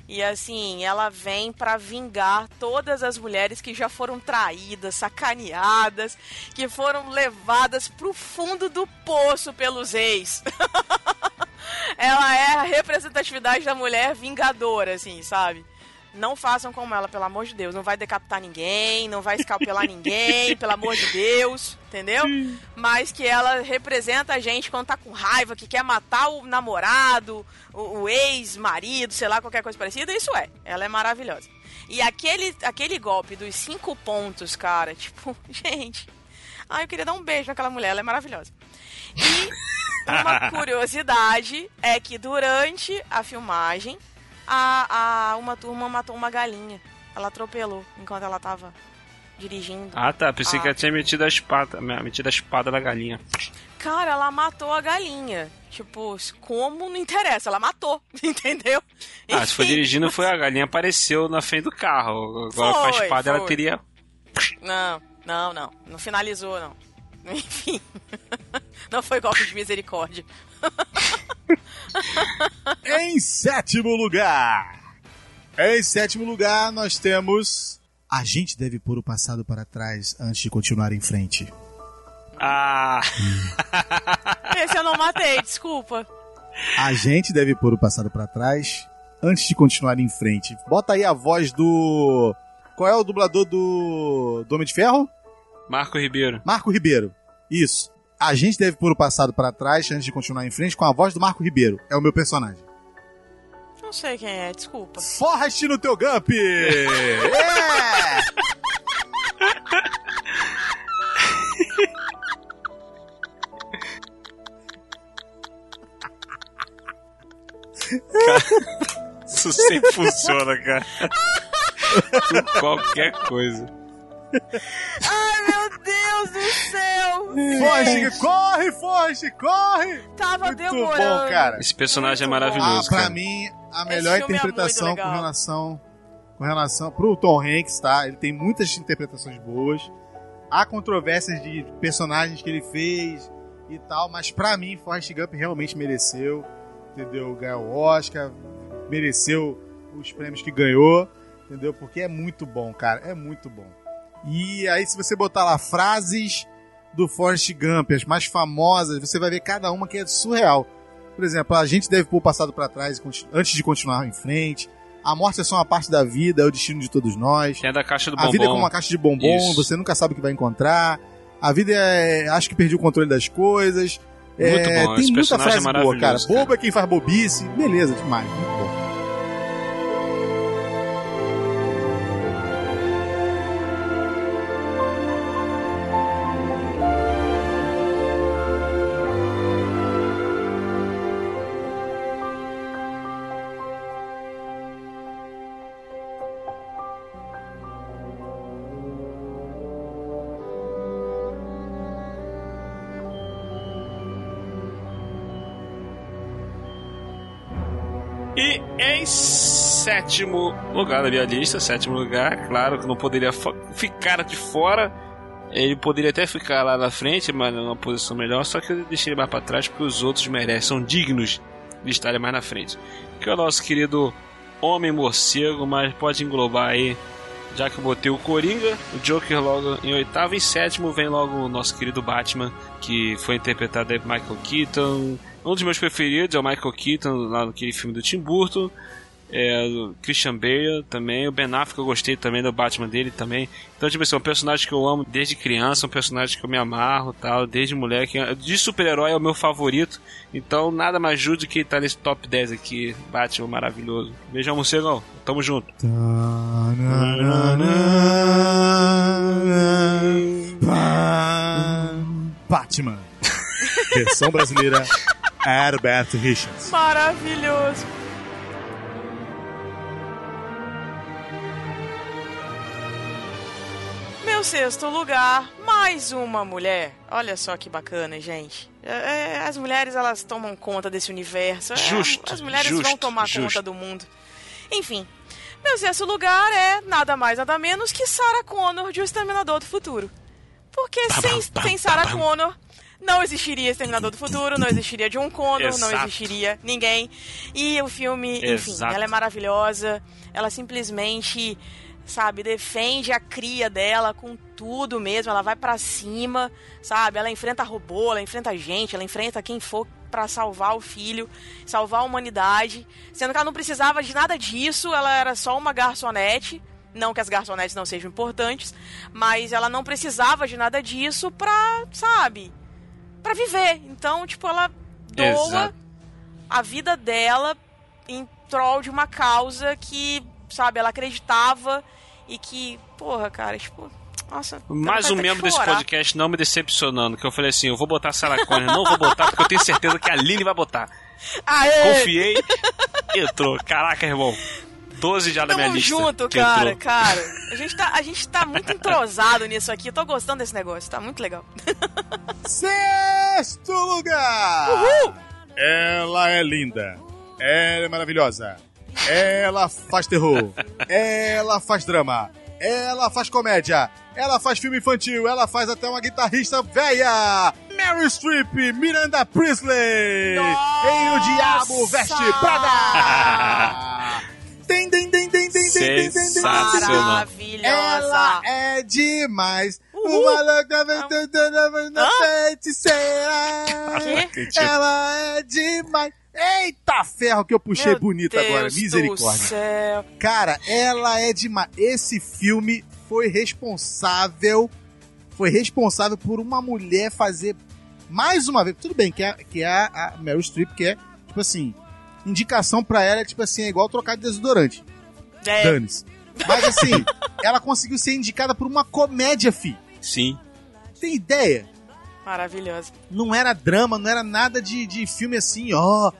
E assim, ela vem pra vingar todas as mulheres que já foram traídas, sacaneadas, que foram levadas pro fundo do poço pelos ex. ela é a representatividade da mulher vingadora, assim, sabe? Não façam como ela, pelo amor de Deus. Não vai decapitar ninguém, não vai escalpelar ninguém, pelo amor de Deus, entendeu? Mas que ela representa a gente quando tá com raiva, que quer matar o namorado, o, o ex-marido, sei lá, qualquer coisa parecida. Isso é, ela é maravilhosa. E aquele, aquele golpe dos cinco pontos, cara, tipo, gente. Ai, eu queria dar um beijo naquela mulher, ela é maravilhosa. E uma curiosidade é que durante a filmagem, a, a uma turma matou uma galinha. Ela atropelou enquanto ela tava dirigindo. Ah, tá. Pensei Ah. que ela tinha metido a espada, metido a espada na galinha. Cara, ela matou a galinha. Tipo, como não interessa, ela matou, entendeu? Ah, se Enfim. dirigindo, foi a galinha apareceu na frente do carro. Agora com a Foi, espada ela foi. teria. Não, não, não. Não finalizou, não. Enfim. Não foi golpe de misericórdia. Em sétimo lugar. Em sétimo lugar, nós temos. A gente deve pôr o passado para trás antes de continuar em frente. Ah! Esse eu não matei, desculpa. A gente deve pôr o passado para trás antes de continuar em frente. Bota aí a voz do. Qual é o dublador do. do Homem de Ferro? Marco Ribeiro. Marco Ribeiro. Isso. A gente deve pôr o passado para trás antes de continuar em frente com a voz do Marco Ribeiro. É o meu personagem. Não sei quem é, desculpa. Forrest no teu Gump! É! Isso sempre funciona, cara. Com qualquer coisa. Ai, meu Deus do céu! Forrest, corre, Forrest, corre! Tava Muito demorando. bom, cara. Esse personagem é Muito. Ah, maravilhoso, pra cara. mim, a melhor é interpretação muito com relação com relação pro Tom Hanks, tá? Ele tem muitas interpretações boas. Há controvérsias de personagens que ele fez e tal, mas pra mim, Forrest Gump realmente mereceu, entendeu? Ganhar o Oscar, mereceu os prêmios que ganhou, entendeu? Porque é muito bom, cara, é muito bom. E aí, se você botar lá frases do Forrest Gump, as mais famosas, você vai ver cada uma que é surreal. Por exemplo, a gente deve pôr o passado pra trás antes de continuar em frente. A morte é só uma parte da vida, é o destino de todos nós. Tem a da caixa do A bombom. vida é como uma caixa de bombom, Isso. você nunca sabe o que vai encontrar. A vida é. Acho que perdi o controle das coisas. Muito É, bom, tem muita personagem frase é boa, cara. cara. Bobo é quem faz bobice. Beleza, demais. Muito bom. Sétimo lugar da minha lista, sétimo lugar, claro que não poderia ficar de fora. Ele poderia até ficar lá na frente, mas numa posição melhor, só que eu deixei ele mais pra trás porque os outros merecem, são dignos de estarem mais na frente. Que é o nosso querido Homem Morcego, mas pode englobar aí, já que eu botei o Coringa, o Joker logo em oitavo, em sétimo vem logo o nosso querido Batman, que foi interpretado aí por Michael Keaton. Um dos meus preferidos é o Michael Keaton, lá naquele filme do Tim Burton. É, o Christian Bale também, o Ben Affleck eu gostei também do Batman dele também. Então, tipo assim, é um personagem que eu amo desde criança, um personagem que eu me amarro tal, desde moleque. De super-herói é o meu favorito. Então, nada mais justo do que estar nesse top 10 aqui. Batman maravilhoso. Beijão, morcegão. Tamo junto. Batman. Versão brasileira, Herbert Richards. Maravilhoso. Sexto lugar, mais uma mulher. Olha só que bacana, gente. É, é, as mulheres, elas tomam conta desse universo. É, Justo, as mulheres justo, vão tomar justo. conta do mundo. Enfim, meu sexto lugar é nada mais, nada menos que Sarah Connor de O Exterminador do Futuro. Porque sem, sem Sarah. Connor, não existiria Exterminador do Futuro, não existiria John Connor, não Exato. existiria ninguém. E o filme, enfim, Exato. ela é maravilhosa. Ela simplesmente, sabe, defende a cria dela com tudo mesmo. Ela vai pra cima, sabe? Ela enfrenta robô, ela enfrenta gente, ela enfrenta quem for pra salvar o filho, salvar a humanidade. Sendo que ela não precisava de nada disso, ela era só uma garçonete. Não que as garçonetes não sejam importantes, mas ela não precisava de nada disso pra, sabe, pra viver. Então, tipo, ela doa Exato. a vida dela em prol de uma causa que, sabe, ela acreditava e que, porra, cara, tipo, nossa. Mais um membro desse podcast não me decepcionando, que eu falei assim, eu vou botar a Sarah Connor, não vou botar porque eu tenho certeza que a Aline vai botar. Aê! Confiei, entrou. Caraca, irmão. 12 já da minha Tamo lista. junto, que cara, entrou. cara. A gente, tá, a gente tá muito entrosado nisso aqui. Eu tô gostando desse negócio, tá muito legal. Sexto lugar! Ela é linda. Ela é maravilhosa. Ela faz terror. Ela faz drama. Ela faz comédia. Ela faz filme infantil. Ela faz até uma guitarrista velha. Mary Streep, Miranda Priestley. Nossa! Em O Diabo Veste Prada. Sensacional. Maravilhosa. Ela é demais. Uhul. O maluco aventando na feiticeira. Ela é demais. Eita ferro que eu puxei Meu bonito Deus agora, misericórdia. Céu. Cara, ela é demais. Esse filme foi responsável. Foi responsável por uma mulher fazer mais uma vez. Tudo bem, que é, que é a Meryl Streep, que é, tipo assim, indicação pra ela é tipo assim, é igual trocar de desodorante. É, Dane-se. Mas assim, ela conseguiu ser indicada por uma comédia, fi. Sim. Tem ideia? maravilhosa. Não era drama, não era nada de, de filme assim, ó.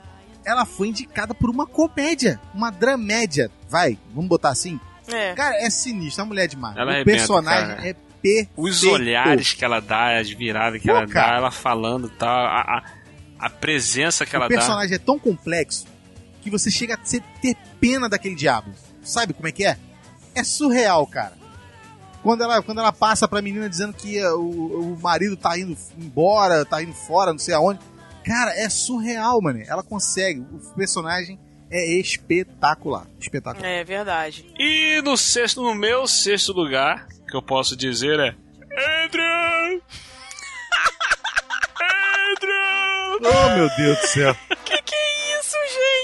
Ela foi indicada por uma comédia, uma dramédia. Vai, vamos botar assim? É. Cara, é sinistro, a mulher é demais. Ela o arrebenta, personagem cara. é perfeito. Os olhares que ela dá, as viradas que Pô, ela cara. dá, ela falando e tal, a, a, a presença que ela O dá. personagem é tão complexo que você chega a ser- ter pena daquele diabo. Sabe como é que é? É surreal, cara. Quando ela, quando ela passa pra menina dizendo que eh, o, o marido tá indo embora, tá indo fora, não sei aonde. Cara, é surreal, mano. Ela consegue. O personagem é espetacular. Espetacular. É verdade. E no sexto, no meu sexto lugar, que eu posso dizer é. Adrian! Adrian! Oh, meu Deus do céu. Que que é isso, gente?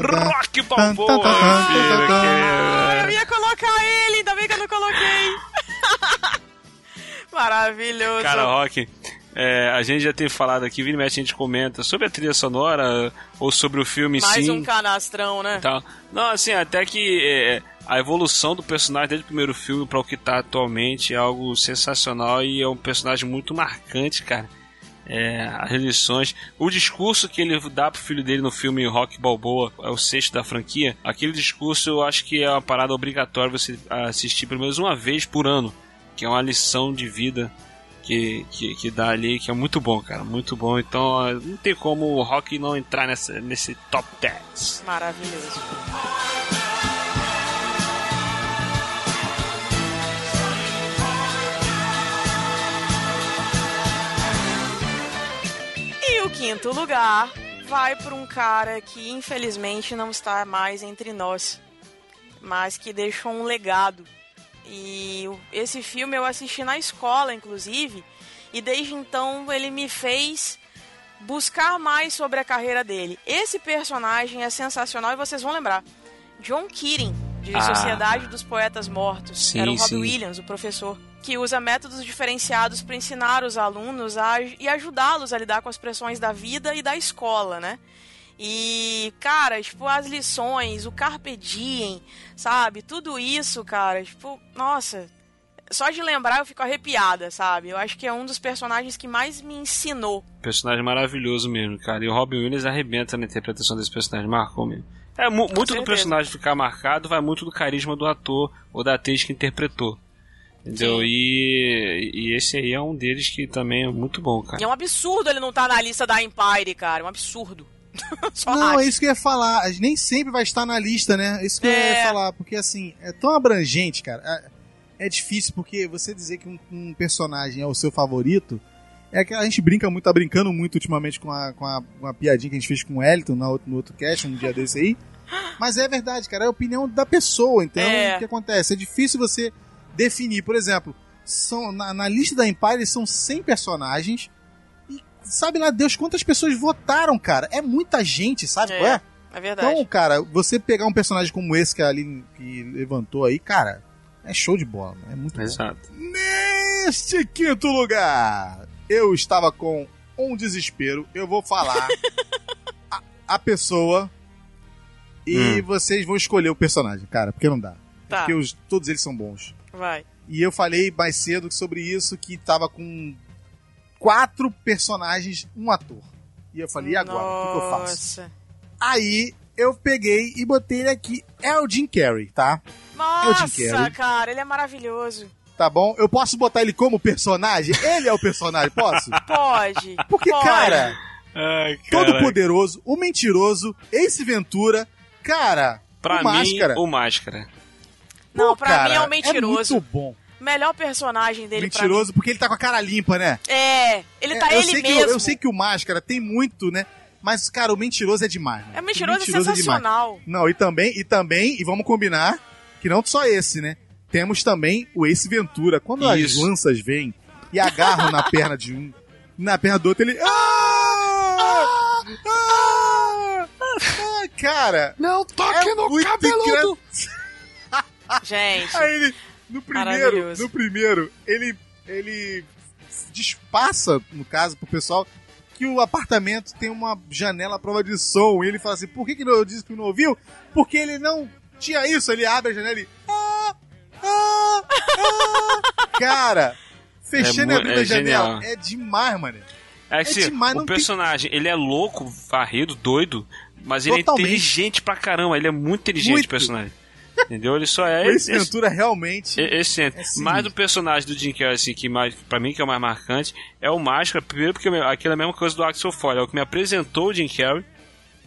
Rock Balboa! Eu ia colocar ele, ainda bem que eu não coloquei. Maravilhoso. Cara, Rock, é, a gente já tem falado aqui, vira e mexe a gente comenta sobre a trilha sonora ou sobre o filme Mais sim. Mais um canastrão, né? Então, não, assim, até que é, a evolução do personagem desde o primeiro filme para o que tá atualmente é algo sensacional e é um personagem muito marcante, cara é, as lições, o discurso que ele dá pro filho dele no filme Rock Balboa, é o sexto da franquia, aquele discurso eu acho que é uma parada obrigatória você assistir pelo menos uma vez por ano, que é uma lição de vida que que, que, dá ali, que é muito bom, cara, muito bom. Então não tem como o rock não entrar nessa, nesse top 10. Maravilhoso. Quinto lugar vai para um cara que infelizmente não está mais entre nós, mas que deixou um legado. E esse filme eu assisti na escola, inclusive, e desde então ele me fez buscar mais sobre a carreira dele. Esse personagem é sensacional e vocês vão lembrar. John Keating, de Ah. Sociedade dos Poetas Mortos. Sim, Era o sim. Williams, o professor, que usa métodos diferenciados para ensinar os alunos a, e ajudá-los a lidar com as pressões da vida e da escola, né? E, cara, tipo, as lições, o carpe diem, sabe? Tudo isso, cara, tipo, nossa, só de lembrar eu fico arrepiada, sabe? Eu acho que é um dos personagens que mais me ensinou. Personagem maravilhoso mesmo, cara. E o Robin Williams arrebenta na interpretação desse personagem, marcou mesmo. É, mu- muito do certeza. personagem ficar marcado vai muito do carisma do ator ou da atriz que interpretou. Entendeu? E, e esse aí é um deles que também é muito bom, cara. E é um absurdo ele não estar na lista da Empire, cara. É um absurdo. Só Não, acho. é isso que eu ia falar. Nem sempre vai estar na lista, né? É isso que eu É. ia falar. Porque, assim, é tão abrangente, cara. É, é difícil, porque você dizer que um, um personagem é o seu favorito. É que a gente brinca muito, tá brincando muito ultimamente com a, com a, com a piadinha que a gente fez com o Elton na outro, no outro cast, um dia desse aí. Mas é verdade, cara. É a opinião da pessoa. Então, É. o que acontece? É difícil você definir. Por exemplo, são, na, na lista da Empire são 100 personagens. E sabe lá Deus quantas pessoas votaram, cara? É muita gente, sabe? É. qual é? É verdade. Então, cara, você pegar um personagem como esse que a Aline que levantou aí, cara, é show de bola. É muito bom. Exato. Neste quinto lugar, eu estava com um desespero. Eu vou falar a, a pessoa e Hum. vocês vão escolher o personagem, cara, porque não dá. Tá, Porque os- todos eles são bons. Vai. E eu falei mais cedo sobre isso, que tava com quatro personagens, um ator. E eu falei, e agora? O que que, eu faço? Aí eu peguei e botei ele aqui. É o Jim Carrey, tá? Nossa, Carrey. cara, ele é maravilhoso. Tá bom? Eu posso botar ele como personagem? Ele é o personagem, posso? Pode. Porque, pode. cara, Ai, todo poderoso, o mentiroso, Ace Ventura, cara, Pra o mim, Máscara. o Máscara. Não, Pô, pra cara, mim é o mentiroso. É muito bom. Melhor personagem dele Mentiroso, porque ele tá com a cara limpa, né? É, ele tá É, eu ele sei mesmo. Que, o- eu sei que o Máscara tem muito, né? Mas, cara, o mentiroso é demais. né? É mentiroso, O é demais. sensacional. Não, e também, e também, e vamos combinar, que não só esse, né? Temos também o Ace Ventura. Quando Isso. as lanças vêm e agarram na perna de um, na perna do outro, ele. Ah! Ah! Ah! Cara, Não toque é no cabeludo! Gente, Aí ele, no primeiro, no primeiro, ele, ele despassa, no caso, pro pessoal, que o apartamento tem uma janela à prova de som. E ele fala assim, por que, que não- eu disse que não ouviu? Porque ele não tinha isso. Ele abre a janela e... Ah, ah, ah. Cara, fechando É e abrindo é a janela genial. é demais, mano. É É assim, demais, o não tem- personagem, ele é louco, varrido, doido, mas ele Totalmente. é inteligente pra caramba. Ele é muito inteligente, Muito. o personagem. Entendeu? Ele só é. O Ace esse- Ventura realmente... E- Excellente. É mais do personagem do Jim Carrey, assim, que mais, pra mim que é o mais marcante, é o Máscara. Primeiro porque aquilo é a mesma coisa do Axel Foley, é o que me apresentou o Jim Carrey.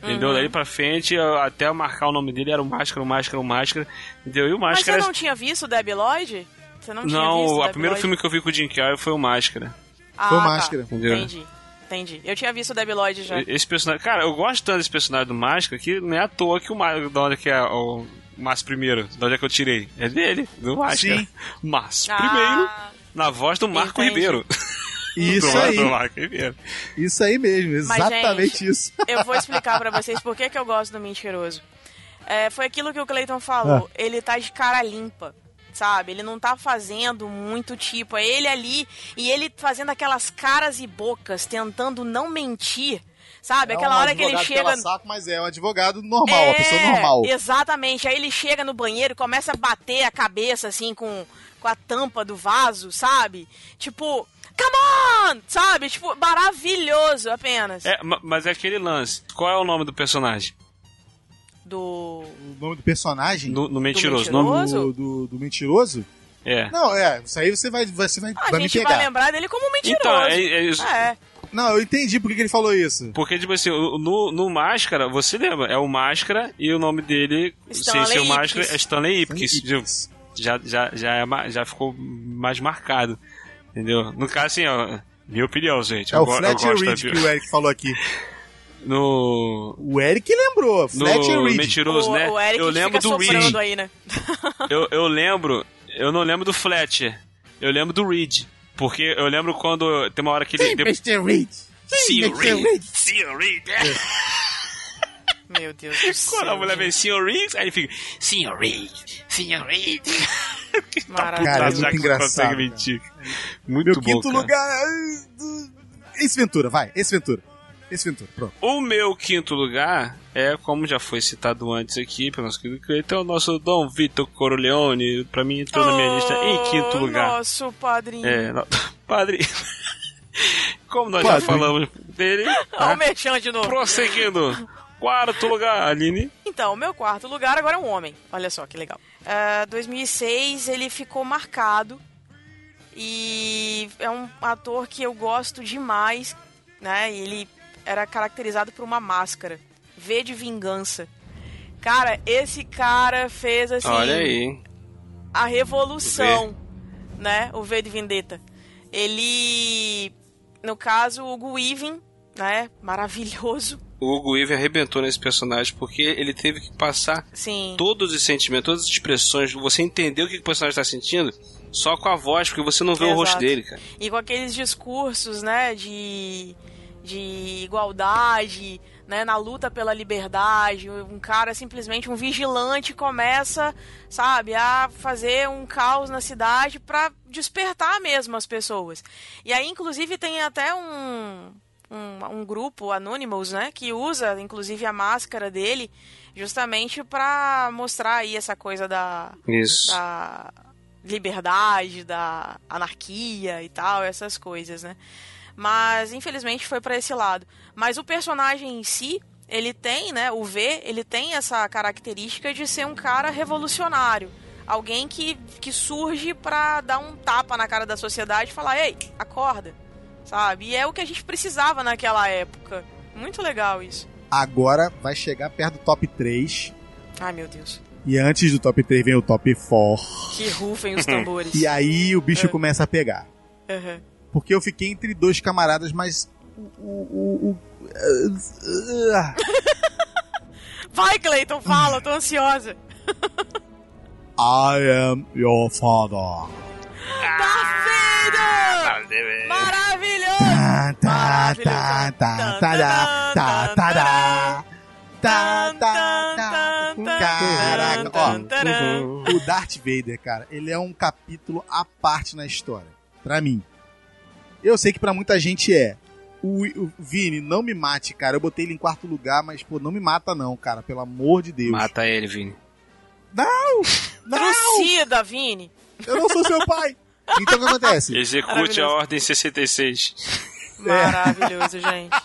Entendeu? Uhum. Daí pra frente, até eu marcar o nome dele, era o Máscara, o Máscara, o Máscara. Entendeu? E o mas Máscara. você não tinha visto o Debbie Lloyd? Você não tinha Não, visto o Debbie primeiro Lloyd? filme que eu vi com o Jim Carrey foi o Máscara. Ah, Foi o tá. Máscara. Entendeu? Entendi, entendi. Eu tinha visto o Debbie Lloyd já. Esse personagem. Cara, eu gosto tanto desse personagem do Máscara que não é à toa que o Máscara. Da onde que é o Márcio primeiro? Da onde é que eu tirei? É dele, do Máscara. Sim. Márcio Ah, primeiro, na voz do Marco Entendi. Ribeiro. Isso do, aí, Do Marco Ribeiro. isso aí mesmo, Mas, exatamente isso. Eu vou explicar pra vocês por que, que eu gosto do mentiroso. É, foi aquilo que o Clayton falou. Ah. Ele tá de cara limpa. Sabe? Ele não tá fazendo muito tipo. É ele ali e ele fazendo aquelas caras e bocas, tentando não mentir. Sabe? Aquela É um hora que ele advogado chega. saco, mas é um advogado normal, uma pessoa É, normal. Exatamente. Aí ele chega no banheiro e começa a bater a cabeça assim com, com a tampa do vaso, sabe? Tipo, come on! Sabe? Tipo, maravilhoso apenas. É, ma- mas é aquele lance. Qual é o nome do personagem? Do. O nome do personagem? No, no Mentiroso. Mentiroso? Nome- do, do, do mentiroso? É. Não, é, isso aí você vai, você vai, A vai me gente pegar. vai lembrar dele como um mentiroso. Então, é, é isso. É. Não, eu entendi por que ele falou isso. Porque, tipo assim, no, no Máscara, você lembra, é o Máscara e o nome dele, sem Stanley ser o Máscara, é Stanley Ipkiss. Ipkiss. Já, já, já, é já ficou mais marcado. Entendeu? No caso, assim, ó, minha opinião, gente. É eu o da Reed que o Eric falou aqui. No. O Eric lembrou, Fletcher No Reed. Mentiroso, o, né? o Eric eu lembro fica do Reed. aí, né? Eu, eu lembro. Eu não lembro do Fletcher. Eu lembro do Reed. Porque eu lembro quando. Tem uma hora que ele. Sim, depois- Mr. Reed. Sim, Senhor Mr. Reed. Reed. Senhor Reed. Meu Deus do céu. Quando a mulher vem. Senhor Reed, aí ele fica. Senhor Reed. Senhor Reed. Maravilhoso. Cara, é Já muito que engraçado, cara. Muito Meu bom. quinto cara. lugar. do- Ace Ventura, vai, Ace Ventura. Ace Ventura, pronto. O meu quinto lugar é, como já foi citado antes aqui pelo nosso querido Cleiton, é o nosso Dom Vitor Corleone. Pra mim, entrou na minha lista em quinto Oh, lugar. Nosso padrinho. É, no- padre. Como nós já Padre. falamos dele, Olha né? o merchan de novo. prosseguindo. Quarto lugar, Aline. Então, o meu quarto lugar agora é um homem. Olha só que legal. Ah, 2006 ele ficou marcado e é um ator que eu gosto demais, né? Ele era caracterizado por uma máscara, V de vingança. Cara, esse cara fez assim Olha aí, a revolução, né? O V de Vendetta. Ele, no caso, o Hugo Weaving, né? Maravilhoso. O Hugo Weaving arrebentou nesse personagem porque ele teve que passar Sim. todos os sentimentos, todas as expressões. Você entendeu o que o personagem está sentindo só com a voz, porque você não vê o rosto Exato. dele, cara. E com aqueles discursos, né, de, de igualdade, né, na luta pela liberdade, um cara simplesmente um vigilante começa, sabe, a fazer um caos na cidade pra despertar mesmo as pessoas. E aí, inclusive, tem até um um, um grupo, Anonymous, né, que usa, inclusive, a máscara dele, justamente pra mostrar aí essa coisa da, Isso. da liberdade, da anarquia e tal, essas coisas, né? Mas infelizmente foi pra esse lado. Mas o personagem em si, ele tem, né, o V, ele tem essa característica de ser um cara revolucionário, alguém que, que surge pra dar um tapa na cara da sociedade e falar: "Ei, acorda". Sabe? E é o que a gente precisava naquela época. Muito legal isso. Agora vai chegar perto do top 3. Ai, meu Deus. E antes do top 3 vem o top 4. Que rufem os tambores. E aí o bicho É. começa a pegar. Uhum. Porque eu fiquei entre dois camaradas, mas. O. o, o... Vai, Clayton, fala, tô ansiosa. I am your father. Darth Vader! Maravilhoso! Tá, tá, tá, tá, tá, tá, Caraca, ó, o Darth Vader, cara, ele é um capítulo à parte na história, pra mim. Eu sei que pra muita gente é. O, o Vini, não me mate, cara. Eu botei ele em quarto lugar, mas, pô, não me mata, não, cara. Pelo amor de Deus. Mata ele, Vini. Não! Trucida, Vini. Eu não sou seu pai! Então o que acontece? Execute a ordem 66. Maravilhoso, gente.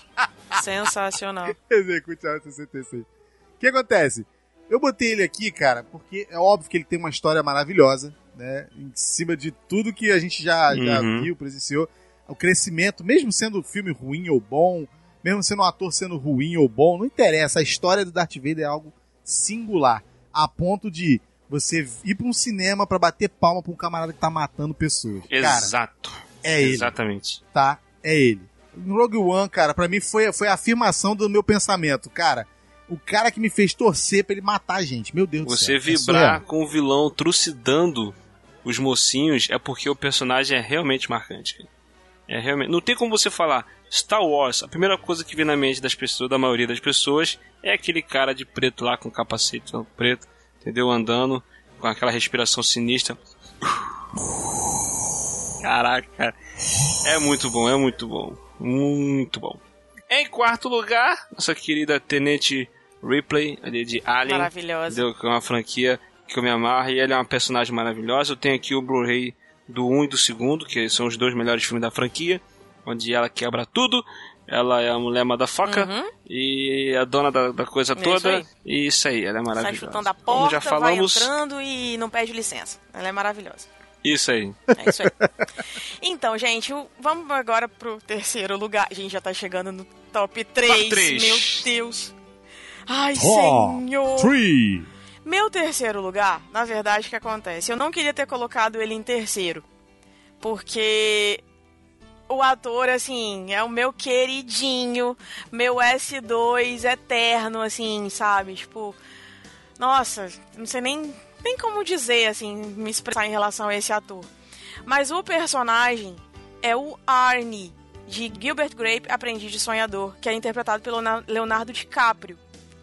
Sensacional. Execute a 66. O que acontece? Eu botei ele aqui, cara, porque é óbvio que ele tem uma história maravilhosa, né? Em cima de tudo que a gente já, já Uhum. viu, presenciou. O crescimento, mesmo sendo um filme ruim ou bom, mesmo sendo um ator sendo ruim ou bom, não interessa. A história do Darth Vader é algo singular. A ponto de você ir pra um cinema pra bater palma pra um camarada que tá matando pessoas. Cara, Exato. é ele Exatamente. tá? É ele. No Rogue One, cara, pra mim foi, foi a afirmação do meu pensamento. Cara, o cara que me fez torcer pra ele matar a gente. Meu Deus do Você céu. é vibrar surreal. com o vilão trucidando os mocinhos é porque o personagem é realmente marcante. É realmente. Não tem como você falar Star Wars. A primeira coisa que vem na mente das pessoas, da maioria das pessoas, é aquele cara de preto lá com capacete preto, entendeu? Andando com aquela respiração sinistra. Caraca, cara. É muito bom, é muito bom. Muito bom. Em quarto lugar, nossa querida Tenente Ripley, ali de Alien. Maravilhosa. Entendeu? Que é uma franquia que eu me amarro e ela é uma personagem maravilhosa. Eu tenho aqui o Blu-ray do 1 e do segundo, que são os dois melhores filmes da franquia, onde ela quebra tudo. Ela é a mulher motherfucker Uhum. e a dona da, da coisa É isso toda. aí. E isso aí, ela é Sai maravilhosa. chutando a Como porta, já falamos, vai entrando e não pede licença. Ela é maravilhosa. Isso aí. É isso aí. Então, gente, vamos agora pro terceiro lugar. A gente já tá chegando no top 3. Top três. Meu Deus. Ai, Top senhor. Three. Meu terceiro lugar, na verdade, o que acontece? Eu não queria ter colocado ele em terceiro. Porque o ator, assim, é o meu queridinho, meu S2 eterno, assim, sabe? Tipo, nossa, não sei nem, nem como dizer, assim, me expressar em relação a esse ator. Mas o personagem é o Arnie, de Gilbert Grape, Aprendiz de Sonhador, que é interpretado pelo Na- Leonardo DiCaprio.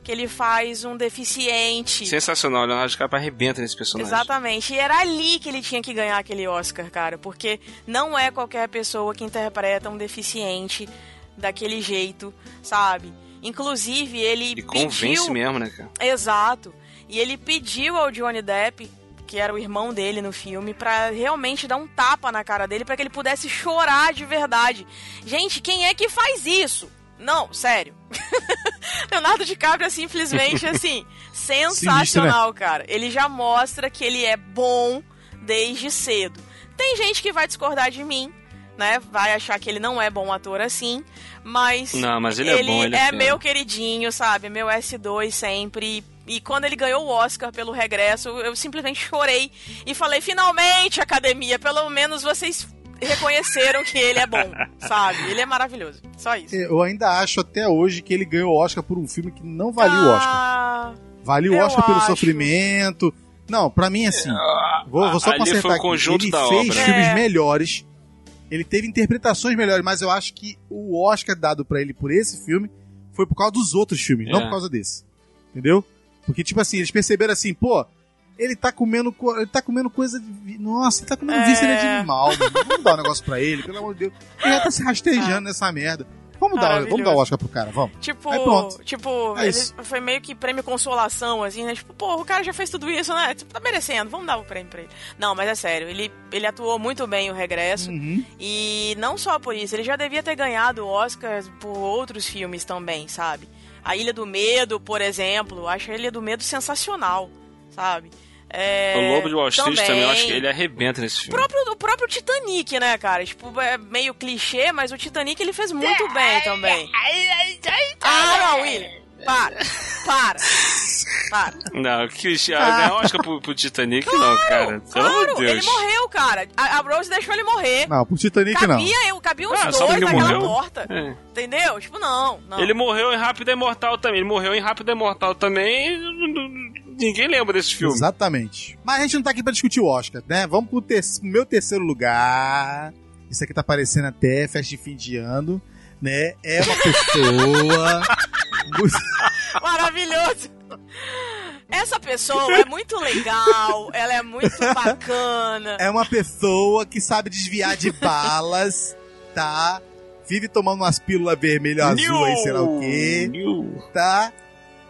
Que ele faz um deficiente. Sensacional, o Leonardo DiCaprio arrebenta nesse personagem. Exatamente. E era ali que ele tinha que ganhar aquele Oscar, cara. Porque não é qualquer pessoa que interpreta um deficiente daquele jeito, sabe? Inclusive, ele E convence pediu... mesmo, né, cara? Exato. E ele pediu ao Johnny Depp, que era o irmão dele no filme, pra realmente dar um tapa na cara dele pra que ele pudesse chorar de verdade. Gente, quem é que faz isso? Não, sério. Leonardo DiCaprio é simplesmente assim, sensacional, cara. Ele já mostra que ele é bom desde cedo. Tem gente que vai discordar de mim, né? Vai achar que ele não é bom ator assim, mas Não, mas ele é bom, ele é é meu queridinho, sabe? Meu S2 sempre. E quando ele ganhou o Oscar pelo regresso, eu simplesmente chorei e falei: finalmente, academia, pelo menos vocês reconheceram que ele é bom, sabe? Ele é maravilhoso. Só isso. Eu ainda acho até hoje que ele ganhou o Oscar por um filme que não valia o Oscar. Ah, Valia o Oscar pelo acho. sofrimento. Não, pra mim, assim. Vou, vou só Ali consertar foi o aqui. conjunto Ele da fez obra. filmes É. melhores. Ele teve interpretações melhores, mas eu acho que o Oscar dado pra ele por esse filme foi por causa dos outros filmes, não É. por causa desse. Entendeu? Porque, tipo assim, eles perceberam assim, pô, ele tá comendo, co- ele tá comendo coisa de. Nossa, ele tá comendo É. víscera de animal. mano. Vamos dar um negócio pra ele, pelo amor de Deus. Ele já tá se rastejando nessa merda. Vamos dar, vamos dar o. Oscar pro cara, vamos. Tipo, Aí pronto. tipo, É foi meio que prêmio consolação, assim, né? Tipo, pô, o cara já fez tudo isso, né? Tipo, tá merecendo, vamos dar o prêmio pra ele. Não, mas é sério, ele, ele atuou muito bem o regresso. Uhum. E não só por isso, ele já devia ter ganhado o Oscar por outros filmes também, sabe? A Ilha do Medo, por exemplo, acho a Ilha do Medo sensacional, sabe? É, O Lobo de Wall Street também, eu acho que ele arrebenta nesse o filme. próprio, o próprio Titanic, né, cara? Tipo, é meio clichê, mas o Titanic ele fez muito bem também. Ah, não, William. Para. Para. Para. Não, que ganhar Oscar pro, pro Titanic, não, cara. Pelo amor Claro, de ele Deus. morreu, cara. A, a Rose deixou ele morrer. Não, pro Titanic não. Cabia, eu, cabia os Ah, dois naquela morreu? porta. É. Entendeu? Tipo, não, não. Ele morreu em Rápido e Imortal também. Ele morreu em Rápido e Imortal também. Ninguém lembra desse filme. Exatamente. Mas a gente não tá aqui pra discutir o Oscar, né? Vamos pro, ter- pro meu terceiro lugar. Isso aqui tá parecendo até festa de fim de ano, né? É uma pessoa. Maravilhoso. Essa pessoa é muito legal, ela é muito bacana. é uma pessoa que sabe desviar de balas, tá? Vive tomando umas pílulas vermelho azul aí, sei lá o quê, New, tá?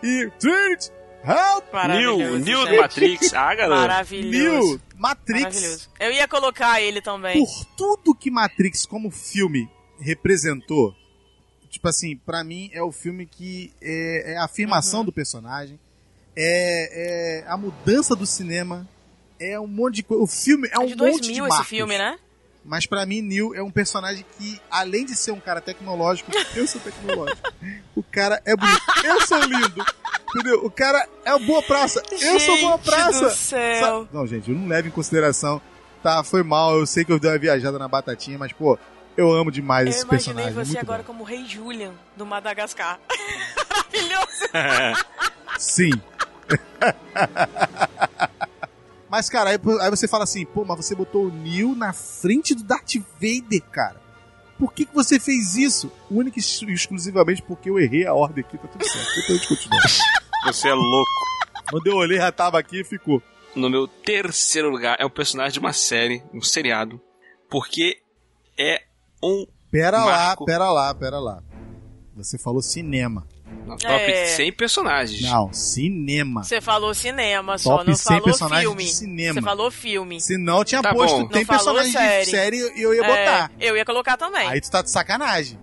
E. Trinity, help! New, do. Matrix. Ah, garoto. Maravilhoso. New! Matrix! Maravilhoso. Eu ia colocar ele também. por tudo que Matrix como filme representou, tipo assim, pra mim é o filme que é, é a afirmação Uhum. do personagem, é, é a mudança do cinema, é um monte de coisa. O filme é É um de monte 2000 de esse marcos. filme, né? Mas pra mim, Neil é um personagem que, além de ser um cara tecnológico, eu sou tecnológico. O cara é bonito. Eu sou lindo. Entendeu? O cara é boa praça. Eu sou boa Gente praça. do céu. Sa- Não, gente, eu não levo em consideração. Tá, foi mal. Eu sei que eu dei uma viajada na batatinha, mas, pô, eu amo demais Eu esse imaginei personagem. é você muito agora bom. como o Rei Julian do Madagascar. Maravilhoso. Sim. Mas, cara, aí, aí você fala assim, pô, mas você botou o Neil na frente do Darth Vader, cara. Por que, que você fez isso? Única e ex- exclusivamente porque eu errei a ordem aqui, tá tudo certo. Depois a gente continua. Você é louco. Quando eu olhei, já tava aqui e ficou. No meu terceiro lugar é um personagem de uma série, um seriado. Porque é um Pera Marco. lá, pera lá, pera lá. Você falou cinema. Top É. 100 personagens. Não, cinema. Você falou cinema só, Top não 100 falou personagens filme. de cinema. Você falou filme. Se não, tinha Tá posto, bom. tem Não personagem série. de série e eu ia É, botar. eu ia colocar também. Aí tu tá de sacanagem.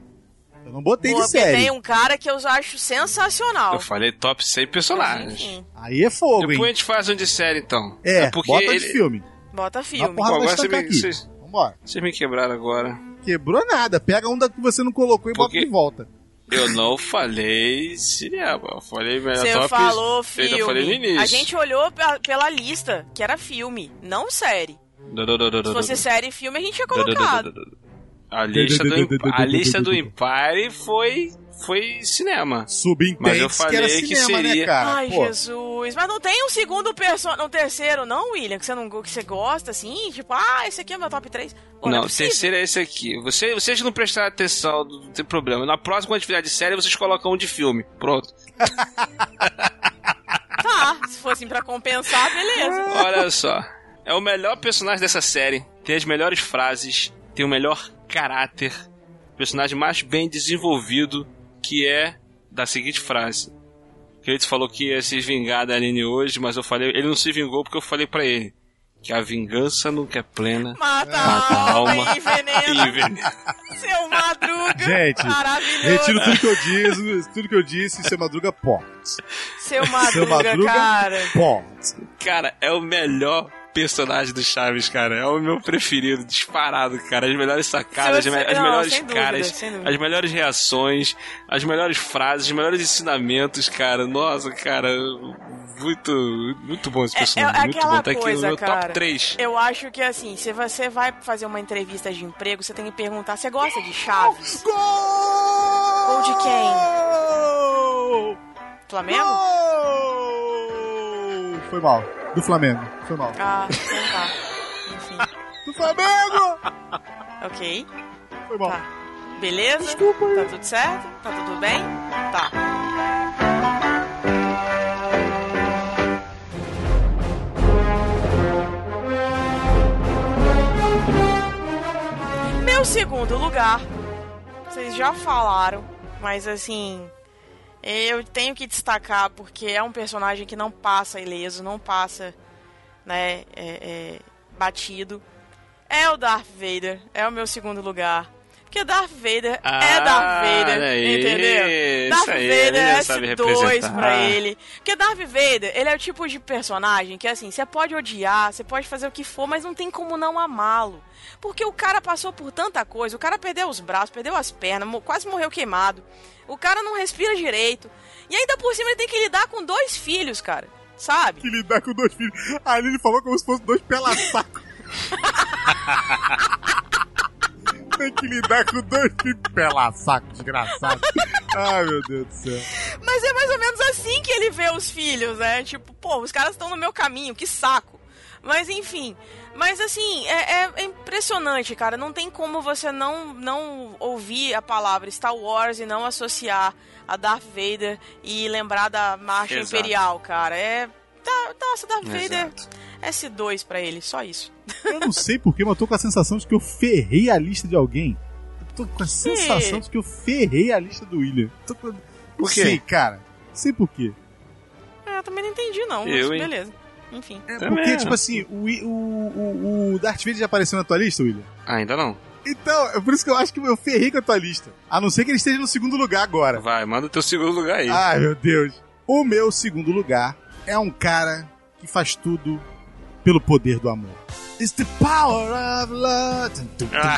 Eu não botei de Porque série. tem um cara que eu acho sensacional. Eu falei top 100 personagens. Aí é fogo, Depois a hein? gente faz um de série então. É, porque bota ele, de filme. Bota A filme. vai agora você me- aqui. vocês- Vambora. Vocês me quebraram agora. Quebrou nada. Pega um da que você não colocou e bota Porque- de volta. Eu não falei cinema. Eu falei melhor Você top. falou Eu filme. ainda falei no início. A gente olhou pe- pela lista, que era filme, não série. Se fosse série e filme, a gente tinha colocado. A lista do, a lista do Empire foi, foi cinema. Mas eu Subintende que era falei que cinema, né, seria- cara? Ai, Pô, Jesus. Mas não tem um segundo personagem, um terceiro, não, William? Que você, não, que você gosta, assim? Tipo, ah, esse aqui é meu top 3. Pô, não, é o possível. terceiro é esse aqui. Você, vocês não prestaram atenção, não tem problema. Na próxima atividade de série, vocês colocam um de filme. Pronto. Tá, se fosse pra compensar, beleza. Olha só. É o melhor personagem dessa série. Tem as melhores frases. Tem o melhor caráter. Personagem mais bem desenvolvido. Que é da seguinte frase. Kratos falou que ia se vingar da Aline hoje, mas eu falei. Ele não se vingou porque eu falei pra ele. Que a vingança nunca é plena. Mata Mata a alma e envenena. Envenena. Seu Madruga. Gente, Maravilhoso. Retiro tudo que eu disse, tudo que eu disse, seu Madruga pode. Seu Seu Madruga, Madruga cara. pode. Cara, é o melhor personagem do Chaves, cara. É o meu preferido, disparado, cara. As melhores sacadas, as, me- as não, melhores caras, dúvida. as melhores reações, as melhores frases, os melhores ensinamentos, cara. Nossa, cara, muito, muito bom esse É, é personagem. muito bom. Tá aqui coisa, no meu cara. top 3. Eu acho que assim, se você vai fazer uma entrevista de emprego, você tem que perguntar: você gosta de Chaves? Gol! Gol de Flamengo? Gol! Foi mal. Do Flamengo. Foi mal. Ah, então tá. Enfim. Do Flamengo! Ok. Foi mal. Tá. Beleza? Desculpa aí. Tá tudo certo? Tá tudo bem? Tá. Meu segundo lugar, vocês já falaram, mas assim, eu tenho que destacar porque é um personagem que não passa ileso, não passa, né, é- é, batido. É o Darth Vader, é o meu segundo lugar. Porque Darth Vader é Ah, Darth Vader, olha aí, entendeu? Darth aí, Vader ele é já sabe S2 representar. pra ele. Porque Darth Vader, ele é o tipo de personagem que, assim, você pode odiar, você pode fazer o que for, mas não tem como não amá-lo. Porque o cara passou por tanta coisa, o cara perdeu os braços, perdeu as pernas, mo- quase morreu queimado. O cara não respira direito. E ainda por cima ele tem que lidar com dois filhos, cara. Sabe? Que lidar com dois filhos. Ali ele falou como se fosse dois pela-saco. Tem que lidar com dois filhos pela-saco, desgraçado. Ai, meu Deus do céu. Mas é mais ou menos assim que ele vê os filhos, né? Tipo, pô, os caras estão no meu caminho, que saco. Mas enfim, mas assim, é, é- é impressionante, cara. Não tem como você não, não ouvir a palavra Star Wars e não associar a Darth Vader e lembrar da Marcha Exato. Imperial, cara. É. Tá, nossa, Darth Vader Exato. S2 pra ele, só isso. Eu não sei porquê, mas eu tô com a sensação de que eu ferrei a lista de alguém. Eu tô com a sensação de que eu ferrei a lista do William. Tô com... Por quê? Sei, cara. Sei por quê. É, eu também não entendi, não. Eu, mas beleza. Enfim. É Também porque, não. tipo assim, o, o, o, o Darth Vader já apareceu na tua lista, William? Ainda não. Então, é por isso que eu acho que eu ferrei com a tua lista. A não ser que ele esteja no segundo lugar agora. Vai, manda o teu segundo lugar aí. Ai, meu Deus. O meu segundo lugar é um cara que faz tudo pelo poder do amor. It's the power of love. Ai,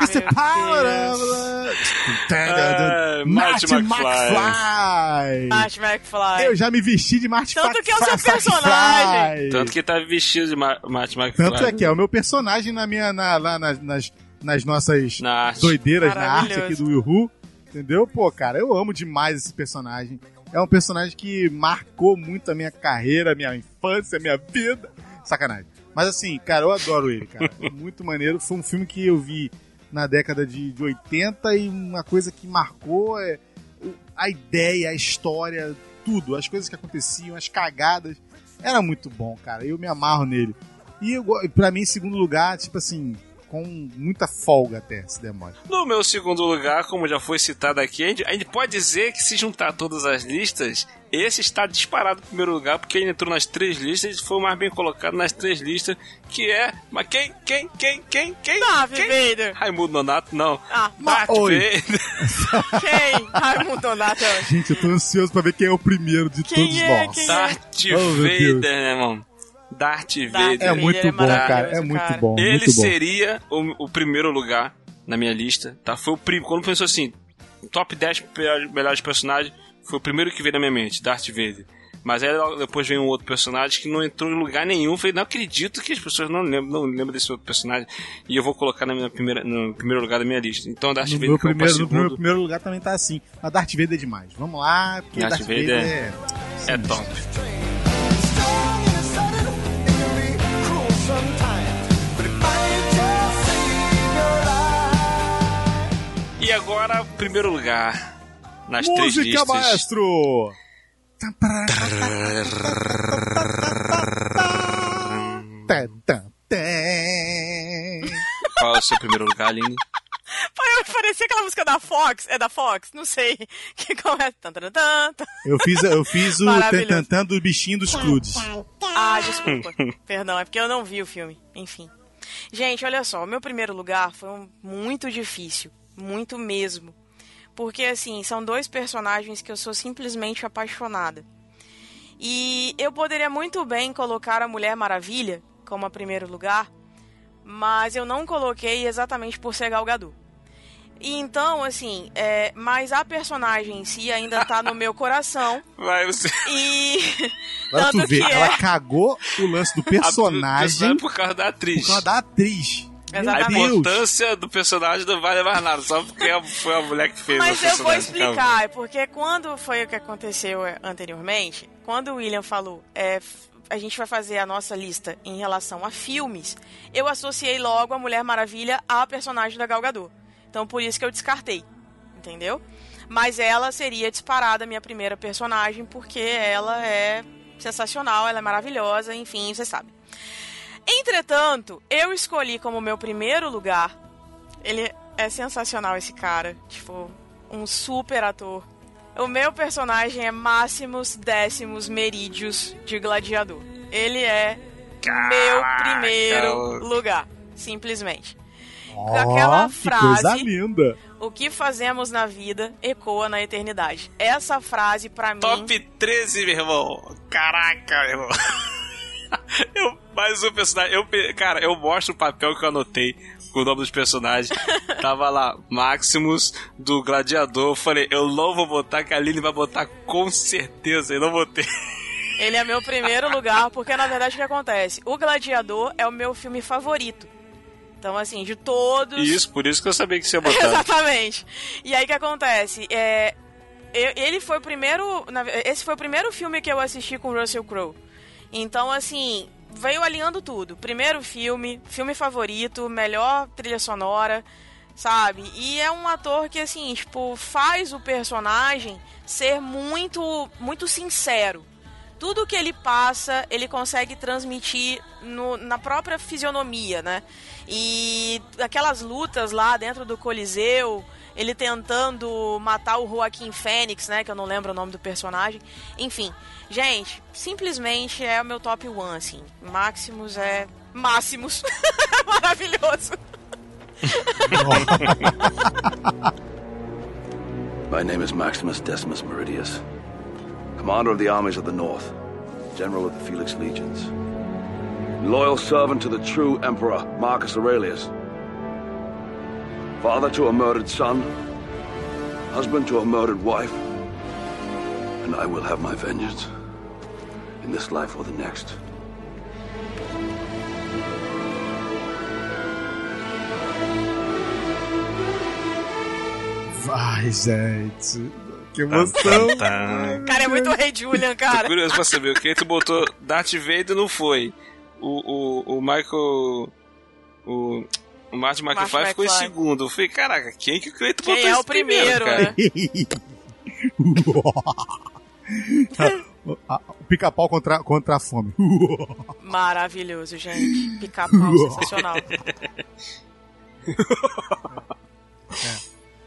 It's the power Deus. of love. Ah. Marty McFly. McFly. Marty McFly. Eu já me vesti de Marty Tanto que é o seu McFly. personagem. Tanto que tá vestido de Ma Marty McFly. Tanto é que é o meu personagem na minha, na, lá nas, nas, nas nossas Na doideiras na arte aqui do Will Who, entendeu? Pô, cara, eu amo demais esse personagem. É um personagem que marcou muito a minha carreira, a minha infância, a minha vida. Sacanagem. Mas assim, cara, eu adoro ele, cara. É muito maneiro. Foi um filme que eu vi na década de, de 80 e uma coisa que marcou é a ideia, a história, tudo. As coisas que aconteciam, as cagadas. Era muito bom, cara. Eu me amarro nele. E pra mim, em segundo lugar, tipo assim, com muita folga até, se demora. No meu segundo lugar, como já foi citado aqui, a gente, a gente pode dizer que se juntar todas as listas, esse está disparado em primeiro lugar, porque ele entrou nas três listas e foi o mais bem colocado nas três listas, que é. Mas quem, quem, quem, quem, quem? Darth quem? Vader. Raimundo Nonato, não. Ah, Darth oi. Vader. quem? Raimundo Donato. Gente, eu tô ansioso pra ver quem é o primeiro de Quem todos é? nós. Quem é? Darth Oh, Deus. Vader, né, irmão? Darth Vader. É muito é bom, cara. É muito cara. bom. Ele muito bom. seria o, o primeiro lugar na minha lista, tá? Foi o primeiro. Quando pensou assim, top 10 melhores- personagens, foi o primeiro que veio na minha mente, Darth Vader. Mas aí depois veio um outro personagem que não entrou em lugar nenhum. Falei, não acredito que as pessoas não lembram, não lembram desse outro personagem. E eu vou colocar na minha primeira, no primeiro lugar da minha lista. Então, Darth No Vader meu, primeiro, no meu segundo. primeiro lugar também tá assim. Mas Darth Vader é demais. Vamos lá, porque Darth Darth, Vader, Vader é... É top. E agora, primeiro lugar. Nas três Música, maestro! Tá, tá, tá. Qual é o seu primeiro lugar, Aline? Parecia aquela música da Fox. É da Fox? Não sei. Que começa. Eu fiz, eu fiz o tantantã do bichinho dos Cludes. Ah, desculpa. Perdão, é porque eu não vi o filme. Enfim. Gente, olha só, o meu primeiro lugar foi um- muito difícil. Muito mesmo. Porque, assim, são dois personagens que eu sou simplesmente apaixonada. E eu poderia muito bem colocar a Mulher Maravilha como a primeiro lugar, mas eu não coloquei exatamente por ser Gal Gadot. E então, assim, é, mas a personagem em si ainda tá no meu coração. Vai, você. E. Tu Tanto vê, que é. ela cagou o lance do personagem por causa da atriz. por causa da atriz. A Exatamente. Deus. importância do personagem não vale mais nada, só porque foi a mulher que fez Mas eu vou explicar, é porque quando foi o que aconteceu é, anteriormente, quando o William falou, é, a gente vai fazer a nossa lista em relação a filmes, eu associei logo a Mulher Maravilha à personagem da Gal Gadot. Então por isso que eu descartei, entendeu? Mas ela seria disparada a minha primeira personagem, porque ela é sensacional, ela é maravilhosa, enfim, você sabe. Entretanto, eu escolhi como meu primeiro lugar. Ele é sensacional esse cara, tipo, um super ator. O meu personagem é Máximos Décimos Merídios de Gladiador. Ele é meu primeiro lugar, simplesmente. Ó, Aquela que frase- coisa linda. O que fazemos na vida ecoa na eternidade. Essa frase pra mim Top 13, meu irmão. Caraca, meu irmão. Eu, mais um personagem. Eu, cara, eu mostro o papel que eu anotei com o nome dos personagens. Tava lá, Maximus do Gladiador. Eu falei, eu não vou botar, que a Aline vai botar com certeza. Eu não botei. Ele é meu primeiro lugar, porque na verdade o que acontece? O Gladiador é o meu filme favorito. Então, assim, de todos. Isso, por isso que eu sabia que você ia botar. Exatamente. E aí o que acontece? É, eu- ele foi o primeiro. Esse foi o primeiro filme que eu assisti com Russell Crowe. Então, assim, veio alinhando tudo. Primeiro filme, filme favorito, melhor trilha sonora, sabe? E é um ator que, assim, tipo, faz o personagem ser muito, muito sincero tudo que ele passa, ele consegue transmitir no- na própria fisionomia, né? E aquelas lutas lá dentro do Coliseu, ele tentando matar o Joaquim Fênix, né? Que eu não lembro o nome do personagem. Enfim, gente, simplesmente é o meu top one, assim. Maximus é. Máximos. Maravilhoso. My name is Maximus Decimus Meridius, commander of the armies of the North, general of the Felix Legions, loyal servant to the true emperor Marcus Aurelius, father to a murdered son, husband to a murdered wife, and I will have my vengeance in this life or the next. Vai, gente. Que emoção. Tá. Cara, é muito rei Julian, Tô cara. curioso pra saber o que tu botou. Darth Vader não foi. O, o, o Michael. O. O Martin McFly Martin ficou em McFly. segundo. Eu falei, caraca, quem que o Cleiton Quem botou é esse o primeiro, cara? né? o pica-pau contra, contra a fome. Maravilhoso, gente. Pica-pau sensacional.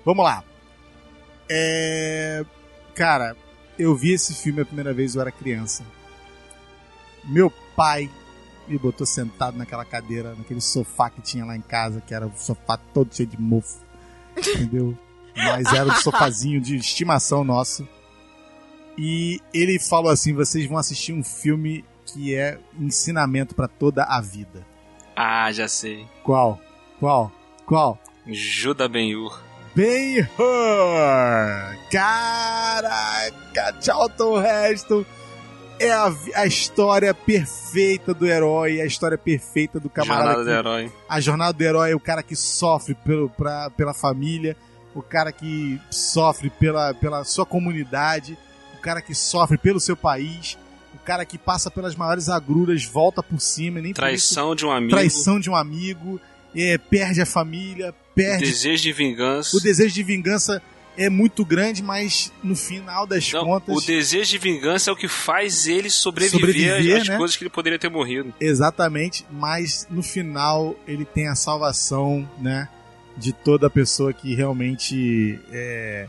Vamos lá. É... Cara, eu vi esse filme a primeira vez, eu era criança. Meu pai me botou sentado naquela cadeira, naquele sofá que tinha lá em casa, que era um sofá todo cheio de mofo. Entendeu? Mas era um sofazinho de estimação nosso. E ele falou assim: vocês vão assistir um filme que é ensinamento pra toda a vida. Ah, já sei. Qual? Qual? Qual? Juda Ben-Hur. Ben-Hur! Caraca, Charlton Heston é a, a história perfeita do herói, a história perfeita do camarada. Jornada do que- Herói. a jornada do herói é o cara que sofre pelo, pra, pela família, o cara que sofre pela, pela sua comunidade, o cara que sofre pelo seu país, o cara que passa pelas maiores agruras, volta por cima, nem por isso- Traição de um amigo. traição de um amigo, é, perde a família, perde Desejo de vingança. o desejo de vingança é muito grande, mas no final das Não, contas. o desejo de vingança é o que faz ele sobreviver, Sobreviver, às né? coisas que ele poderia ter morrido. Exatamente, mas no final ele tem a salvação, né? De toda pessoa que realmente. é,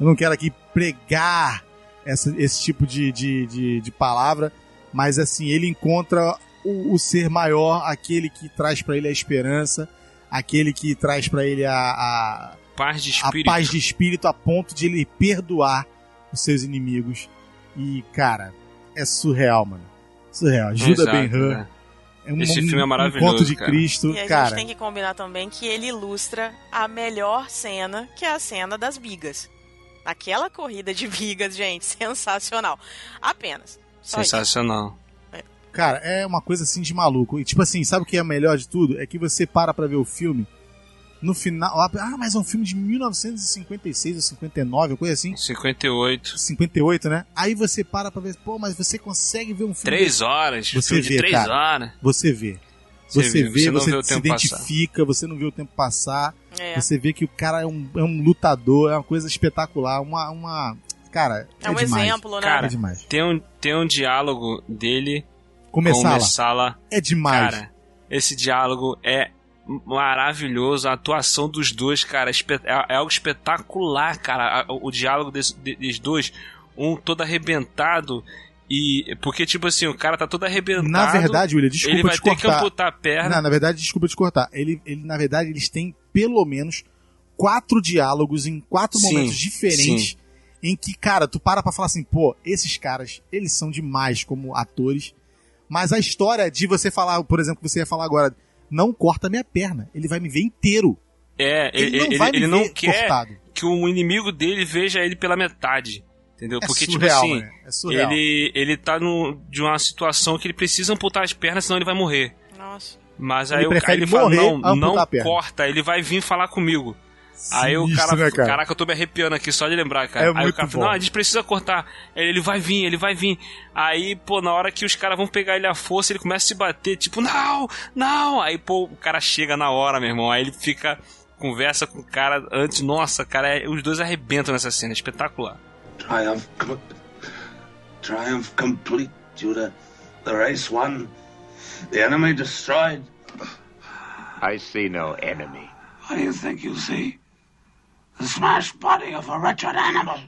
Eu não quero aqui pregar essa- esse tipo de, de, de, de palavra, mas assim, ele encontra o, o ser maior, aquele que traz pra ele a esperança, aquele que traz pra ele a, a, Paz de a espírito. paz de espírito a ponto de ele perdoar os seus inimigos. E, cara, é surreal, mano. Surreal. Juda Exato, Ben-Hur. né? É um, Esse um- filme é um maravilhoso, conto de cara. Cristo, E a cara. gente tem que combinar também que ele ilustra a melhor cena, que é a cena das bigas. Aquela corrida de bigas, gente, sensacional. Apenas. Só isso. Sensacional. Cara, é uma coisa assim de maluco. E tipo assim, sabe o que é melhor de tudo? É que você para pra ver o filme. No final. Ah, mas é um filme de 1956 ou 59, uma coisa assim. 58. 58, né? Aí você para pra ver, pô, mas você consegue ver um filme. Três horas. Você filme de vê, três cara. horas. Você vê. Você Você, vê, você não você, vê o se tempo passar. identifica, você não vê o tempo passar. É. Você vê que o cara é um, é um lutador, é uma coisa espetacular, uma. uma cara, é, É um demais. exemplo, né? Cara, É demais. Tem um, tem um diálogo dele Começar com o lá. Messala. É demais. Cara, esse diálogo é maravilhoso. A atuação dos dois, cara, é, é algo espetacular, cara. O, diálogo desse- de- desses dois, um todo arrebentado. E. Porque, tipo assim, o cara tá todo arrebentado. Na verdade, William, desculpa ele vai te ter que cortar. amputar a perna. Não, na verdade, desculpa te cortar. Ele, ele, na verdade, eles têm pelo menos quatro diálogos em quatro Sim, momentos diferentes. Em que, cara, tu para pra falar assim, pô, esses caras, eles são demais como atores. Mas a história de você falar, por exemplo, que você ia falar agora, não corta minha perna. Ele vai me ver inteiro. É, Ele ele, não ele, vai me ele não quer cortado. que o inimigo dele veja ele pela metade. Entendeu? É Porque, surreal, tipo assim, né? É surreal. ele, ele tá no, de uma situação que ele precisa amputar as pernas, senão ele vai morrer. Nossa. Mas Ele aí o prefere cara ele fala, não, não corta, ele vai vir falar comigo. aí o Sinistro, cara, né, cara? caraca, eu tô me arrepiando aqui só de lembrar, cara. É aí o muito cara bom. fala, não, a gente precisa cortar. Aí ele vai vir, ele vai vir. Aí, pô, na hora que os caras vão pegar ele à força, ele começa a se bater, tipo, não, não. Aí, pô, o cara chega na hora, meu irmão. Aí ele fica, conversa com o cara antes. Nossa, cara, é- os dois arrebentam nessa cena, é espetacular. Triumph. com- Triumph complete, Judah. The race won. The enemy destroyed. I see no enemy. What do you think you see? The smashed body of a wretched animal.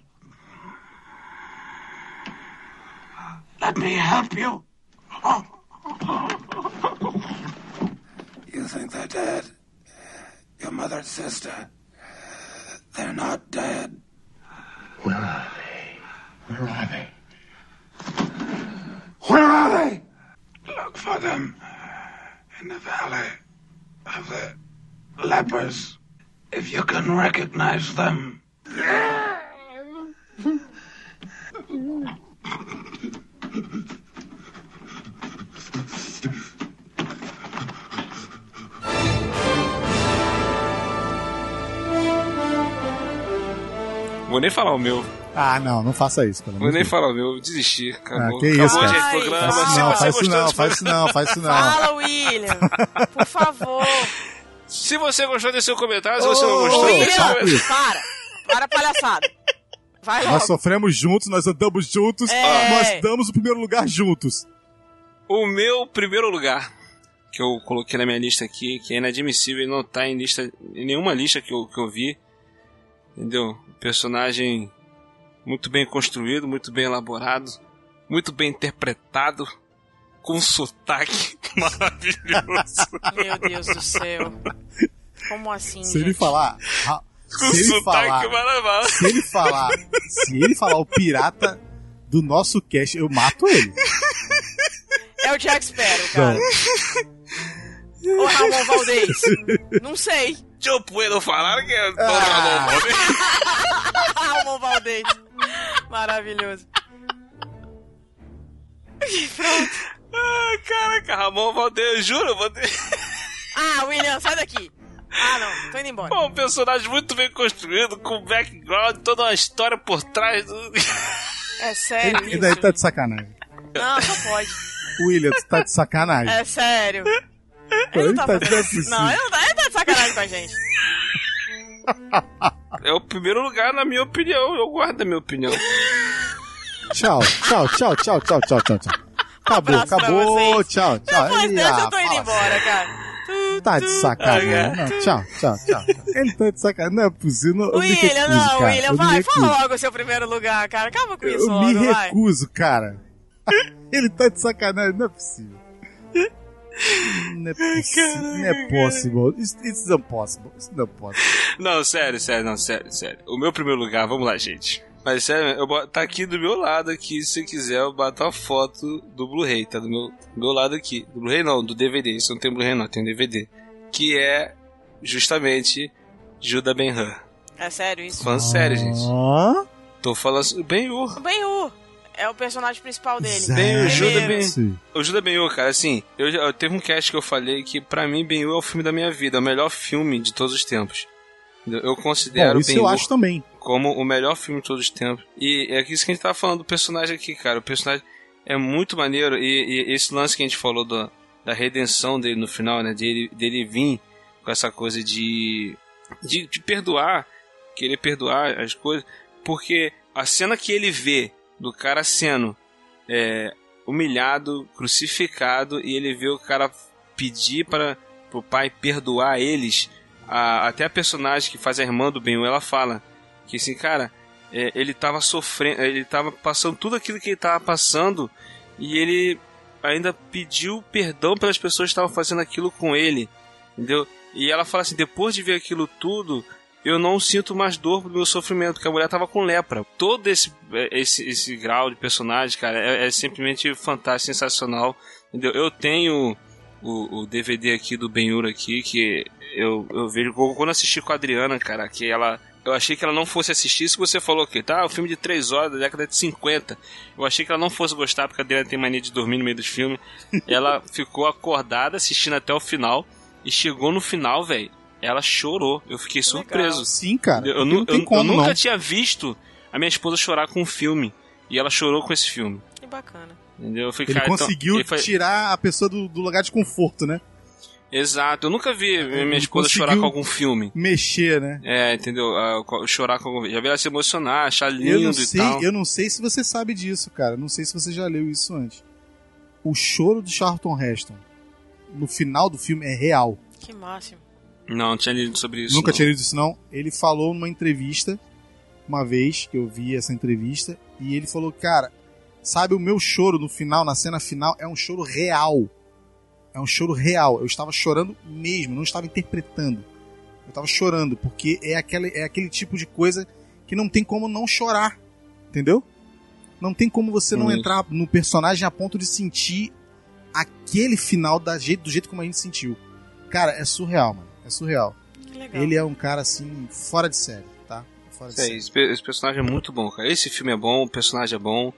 Let me help you. You think they're dead? Your mother and sister. They're not dead. Where are they? Where are they? Where are they? Look for them in the valley of the lepers. If you can recognize them. Vou nem falar o meu. Ah, não, não faça isso, pelo Vou nem falar o meu, desisti. Acabou. Ah, que Acabou, isso, cara. gente, programa. Faz isso não, faz isso não, faz isso não, faz isso não. Fala, William. Por favor. Se você gostou desse seu comentário, se você não gostou, William, deixa para. Para. Palhaçada. Vai logo. Nós sofremos juntos, nós andamos juntos, É. nós damos o primeiro lugar juntos. O meu primeiro lugar, que eu coloquei na minha lista aqui, que é inadmissível e não tá em lista, em nenhuma lista que eu, que eu vi. Entendeu? Personagem muito bem construído, muito bem elaborado, muito bem interpretado, com um sotaque maravilhoso. Meu Deus do céu. Como assim, Se ele gente? falar. ra- Com Se ele falar. maravilhoso. Se ele falar. Se ele falar o pirata do nosso cast, eu mato ele. É o Jack Sparrow, cara. Ou Ramon Valdez. Não sei. Eu puedo falar que é Ah. Ramon Valdez. Ramon Valdez. Maravilhoso. Ah, caraca, Ramon Valdez, juro, vou ter... Ah, William, sai daqui. Ah, não. Tô indo embora. Um personagem muito bem construído, com background, toda uma história por trás do... É sério Ele isso? daí tá de sacanagem. Não, só pode. William, tu tá de sacanagem. É sério. Ele tá tá- fazendo é. Não, ele não tá, ele tá de sacanagem com a gente. É o primeiro lugar, na minha opinião. Eu guardo a minha opinião. Tchau, tchau, tchau, tchau, tchau, tchau, tchau, tchau. Acabou, abraço acabou, tchau, tchau. Depois dessa ah, eu tô indo fala embora, cara. Tá de sacanagem. Não, tchau, tchau, tchau. Ele tá de sacanagem. Não é possível. Não, William, recuso, não, cara. William, vai, fala logo o seu primeiro lugar, cara. Acaba com isso Eu logo, me vai. recuso, cara. Ele tá de sacanagem. Não é possível. Não é possível. Não é possível. It's, it's impossible. It's not possible. Não, sério, sério, não, sério, sério. O meu primeiro lugar, vamos lá, gente. Mas sério, eu boto, tá aqui do meu lado aqui, se você quiser, eu bato a foto do Blu-ray, tá do meu, do meu lado aqui. Do Blu-ray não, do DVD, isso não tem Blu-ray não, tem DVD. Que é justamente Judah Ben-Hur. É sério isso? Falando sério, gente. Tô falando Ben-Hur. O Ben-Hur é o personagem principal dele. Ben-Hur, Judah Primeiro. Ben... O Judah Ben-Hur, cara, assim, eu, já- eu teve um cast que eu falei que pra mim Ben-Hur é o filme da minha vida, é o melhor filme de todos os tempos. Eu considero Bom, isso eu acho também. como o melhor filme de todos os tempos. E é isso que a gente tava falando do personagem aqui, cara. O personagem é muito maneiro. E, e esse lance que a gente falou do- da redenção dele no final, né? Dele, dele vir com essa coisa de, de, de perdoar, querer perdoar as coisas. Porque a cena que ele vê do cara sendo é, humilhado, crucificado, e ele vê o cara pedir para o pai perdoar eles. A- até a personagem que faz a irmã do Ben, ela fala que assim, cara, é, ele tava sofrendo, ele tava passando tudo aquilo que ele tava passando e ele ainda pediu perdão pelas pessoas que estavam fazendo aquilo com ele, entendeu? E ela fala assim, depois de ver aquilo tudo, eu não sinto mais dor pro meu sofrimento, porque a mulher tava com lepra. Todo esse, esse, esse grau de personagem, cara, é, é simplesmente fantástico, sensacional, entendeu? Eu tenho o, o DVD aqui do Ben-Hur aqui, que eu, eu vejo quando assisti com a Adriana, cara, que ela eu achei que ela não fosse assistir. Se você falou que tá, o filme de 3 horas da década de 50. Eu achei que ela não fosse gostar, porque a Adriana tem mania de dormir no meio dos filmes. ela ficou acordada assistindo até o final. E chegou no final, velho. Ela chorou. Eu fiquei surpreso. Sim, cara. Eu, eu- eu como, nunca não. tinha visto a minha esposa chorar com um filme. E ela chorou com esse filme. Que bacana. Entendeu? Eu falei, Ele cara, então- conseguiu ele foi- tirar a pessoa do, do lugar de conforto, né? Exato. Eu nunca vi minha Ele esposa chorar com algum filme. Mexer, né? É, entendeu? Ah, chorar com algum... Já vi ela se emocionar, achar Eu lindo não, e sei, tal. eu não sei se você sabe disso, cara. Não sei se você já leu isso antes. O choro do Charlton Heston no final do filme é real. Que máximo. Não, não tinha lido sobre isso. Nunca não. tinha lido isso, não. Ele falou numa entrevista, uma vez que eu vi essa entrevista, e ele falou, cara, sabe, o meu choro no final, na cena final, é um choro real. É um choro real. Eu estava chorando mesmo, não estava interpretando. Eu estava chorando, porque é aquele, é aquele tipo de coisa que não tem como não chorar. Entendeu? Não tem como você não Isso. entrar no personagem a ponto de sentir aquele final da jeito, do jeito como a gente sentiu. Cara, é surreal, mano. É surreal. Que legal. Ele é um cara assim, fora de série, tá? Fora de É, série. esse, esse personagem é muito bom, cara. Esse filme é bom, o personagem é bom.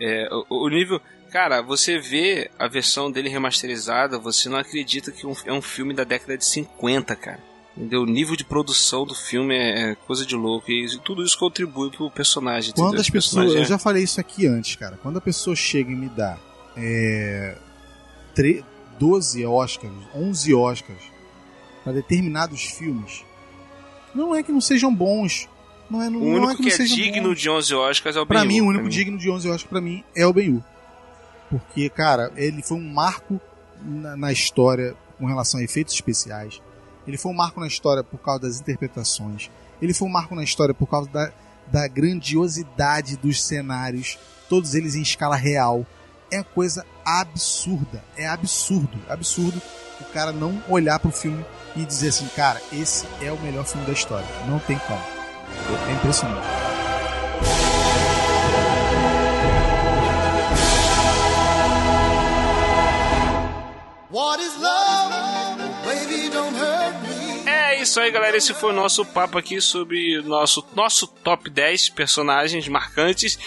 É, o, o nível. Cara, você vê a versão dele remasterizada, você não acredita que um- é um filme da década de 50, cara. Entendeu? O nível de produção do filme é, é coisa de louco. E tudo isso contribui pro personagem. Quando entendeu? as Esse pessoas. Eu é- já falei isso aqui antes, cara. Quando a pessoa chega e me dá é, tre- 12 Oscars, 11 Oscars para determinados filmes, não é que não sejam bons. Não é, não, O não único é que, que, não é digno bons. de 11 Oscars é o Pra Ben-Hur, mim, o único digno de 11 Oscars pra mim é o Ben-Hur. Porque, cara, ele foi um marco na, na história com relação a efeitos especiais. Ele foi um marco na história por causa das interpretações. Ele foi um marco na história por causa da, da grandiosidade dos cenários, todos eles em escala real. É coisa absurda. É absurdo, absurdo o cara não olhar pro filme e dizer assim, cara, esse é o melhor filme da história. Não tem como. É impressionante. É isso aí, galera. Esse foi o nosso papo aqui sobre nosso, nosso top 10 personagens marcantes.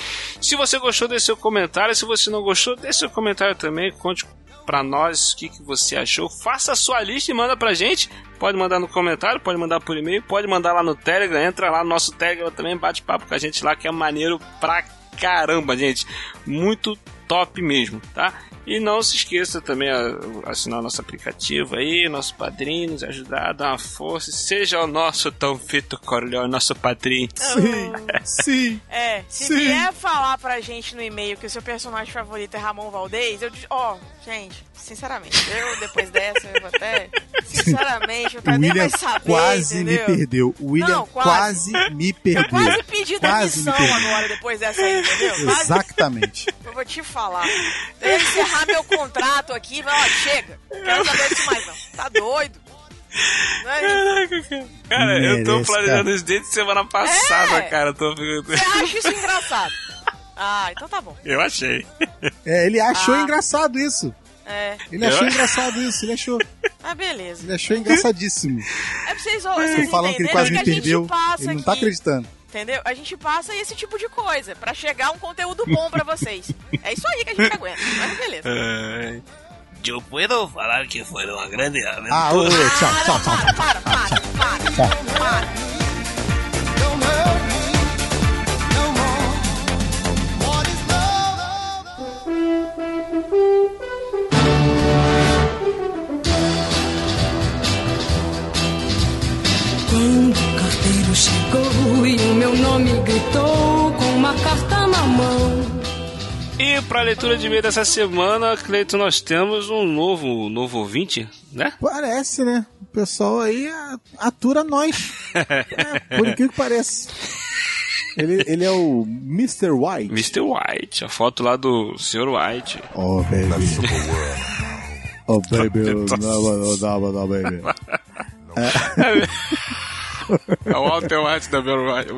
Se você gostou, deixe seu comentário. Se você não gostou, deixe seu comentário também. Conte pra nós o que, que você achou. Faça a sua lista e manda pra gente. Pode mandar no comentário, pode mandar por e-mail, pode mandar lá no Telegram. Entra lá no nosso Telegram também, bate papo com a gente lá, que é maneiro pra caramba, gente. Muito top mesmo, tá? E não se esqueça também a assinar nosso aplicativo aí, nosso padrinho, nos ajudar, dar uma força. Seja o nosso tão Fito Corleone, nosso padrinho. Sim, sim. É, se Sim. vier falar pra gente no e-mail que o seu personagem favorito é Ramon Valdez, eu digo, ó, gente, sinceramente, eu depois dessa, eu vou até, sinceramente, eu nem mais saber, quase entendeu? me perdeu. O William Não, quase. quase. me perdeu. Quase pedi Quase me demissão agora, depois dessa aí, entendeu? Quase, Exatamente. eu vou te falar. Eu encerrar meu contrato aqui e falar, ó, chega, não quero saber disso mais não. Tá doido? Não é? Caraca, cara. Cara, eu tô Merece, planejando cara. isso desde semana passada, É. cara. Tô. Você acha isso engraçado? Ah, então tá bom. Eu achei. É, ele achou Ah. engraçado isso. É. Ele achou Eu- engraçado isso. Ele achou, Ah, beleza. ele achou engraçadíssimo. É pra vocês, vocês falando que ele quase me perdeu. Ele não tá aqui, acreditando. Entendeu? A gente passa esse tipo de coisa pra chegar um conteúdo bom pra vocês. É isso aí que a gente aguenta. Mas beleza. Ai. Eu puedo falar que foi uma grande aventura. Ah, ô, ô, tchau, Ah, tchau, não, tchau. para, para, para, para, para. Meu nome gritou com uma carta na mão. E pra leitura de e-mail dessa semana, Cleiton, nós temos um novo, novo ouvinte, né? Parece, né? O pessoal aí a- atura nós. É, por incrível que pareça. Ele, ele é o Mr. White. Mr. White, a foto lá do Sr. White. Oh, baby. Oh, baby. Não, não, não, não, baby. É o Walter White da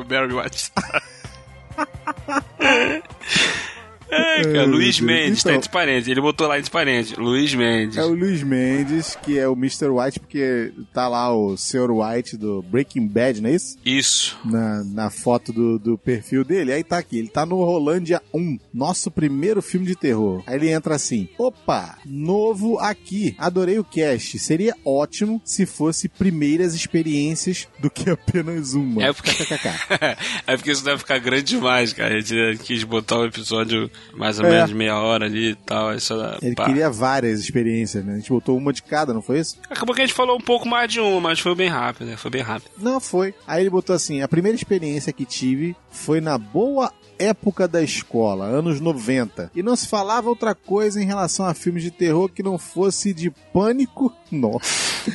Barry White. É, cara, Luiz. Mendes, tá Então- entre parênteses. Ele botou lá entre parênteses. Luiz Mendes. É o Luiz Mendes, que é o Mr. White, porque tá lá o Sr. White do Breaking Bad, não é isso? Isso. Na, na foto do, do perfil dele. Aí tá aqui, ele tá no Rolândia 1, nosso primeiro filme de terror. Aí ele entra assim: opa, novo aqui, adorei o cast. Seria ótimo se fosse primeiras experiências do que apenas uma. É porque... é porque isso deve ficar grande demais, cara. A gente quis botar um episódio mais ou É. menos meia hora ali e tal. Só... Ele pá. queria várias experiências, né? A gente botou uma de cada, não foi isso? Acabou que a gente falou um pouco mais de uma, mas foi bem rápido, né? Foi bem rápido. Não foi. Aí ele botou assim: a primeira experiência que tive foi na boa época da escola, anos 90. E não se falava outra coisa em relação a filmes de terror que não fosse de pânico, nossa,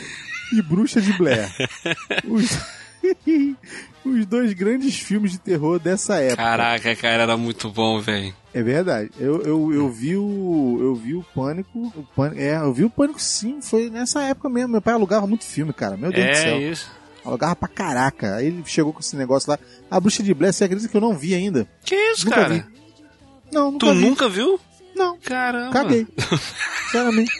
e bruxa de Blair. Os, os dois grandes filmes de terror dessa época. Caraca, cara, era muito bom, velho. É verdade. Eu, eu, eu vi o. Eu vi o Pânico. O Pânico. É, eu vi o Pânico sim, foi nessa época mesmo. Meu pai alugava muito filme, cara. Meu Deus do É céu. isso. Alugava pra caraca. Aí ele chegou com esse negócio lá. A bruxa de Blair, você acredita que eu não vi ainda? Que isso, Nunca cara? vi. Não, nunca Tu vi. nunca viu? Não. Caramba. Caguei. Sinceramente.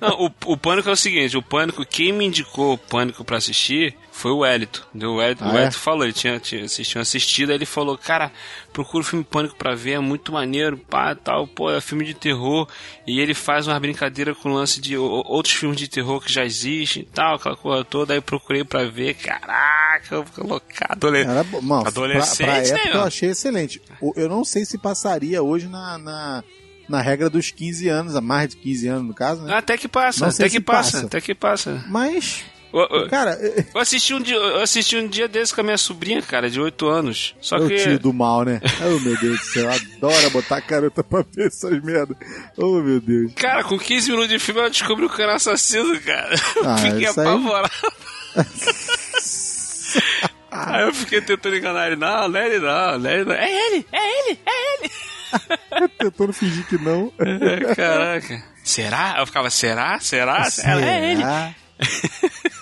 Não, o, o Pânico é o seguinte, o Pânico, quem me indicou o Pânico pra assistir foi o Elito. O Elito, Ah, o é? Falou, ele tinha, tinha, assistido, aí ele falou, cara, procura o filme Pânico pra ver, é muito maneiro, pá, tal, pô, é filme de terror, e ele faz uma brincadeira com o lance de outros filmes de terror que já existem e tal, aquela coisa toda, aí eu procurei pra ver, caraca, eu fiquei loucado, Era bom. Mano, Adolescente, pra, pra né, época eu meu? achei excelente. Eu não sei se passaria hoje na, na, na regra dos 15 anos, a mais de 15 anos no caso, né? Até que passa, até que passa, passa. até que passa. Mas, Eu- eu- cara, é- Eu assisti um dia, eu assisti um dia desse com a minha sobrinha, cara, de 8 anos. Só é o que. tio do mal, né? Oh, meu Deus do céu. Adora botar a carota pra ver essas merda. Oh, meu Deus. Cara, com 15 minutos de filme ela descobriu que era assassino, cara. Eu Ah, fiquei aí- apavorado. Aí eu fiquei tentando enganar ele. Não, não é ele não, não é ele não. É ele, é ele, é ele. Tentando fingir que não. É, Caraca. Será? Eu ficava, será? Será? Ela, é ele.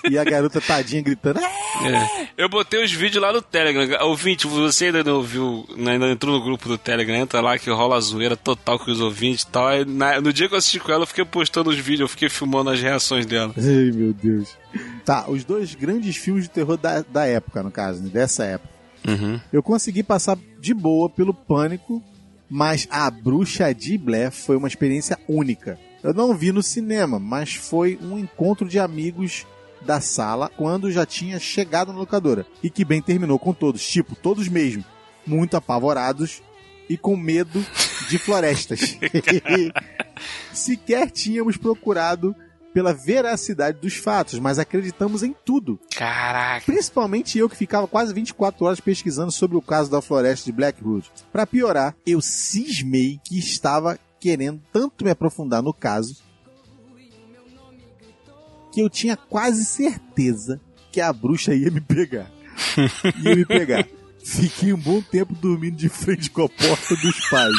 E a garota tadinha gritando. É. Eu botei os vídeos lá no Telegram. Ouvinte, você ainda não ouviu, né, ainda entrou no grupo do Telegram, entra lá que rola a zoeira total com os ouvintes e tal. Aí, na- no dia que eu assisti com ela, eu fiquei postando os vídeos, eu fiquei filmando as reações dela. Ai, meu Deus. Tá, os dois grandes filmes de terror da, da época, no caso, né, dessa época. Uhum. Eu consegui passar de boa pelo pânico, mas a Bruxa de Blair foi uma experiência única. Eu não vi no cinema, mas foi um encontro de amigos da sala quando já tinha chegado na locadora. E que bem terminou com todos, tipo, todos mesmo, muito apavorados e com medo de florestas. Sequer tínhamos procurado pela veracidade dos fatos, mas acreditamos em tudo. Caraca. Principalmente eu que ficava quase 24 horas pesquisando sobre o caso da floresta de Blackwood. Pra piorar, eu cismei que estava querendo tanto me aprofundar no caso que eu tinha quase certeza que a bruxa ia me pegar. ia me pegar. Fiquei um bom tempo dormindo de frente com a porta dos pais.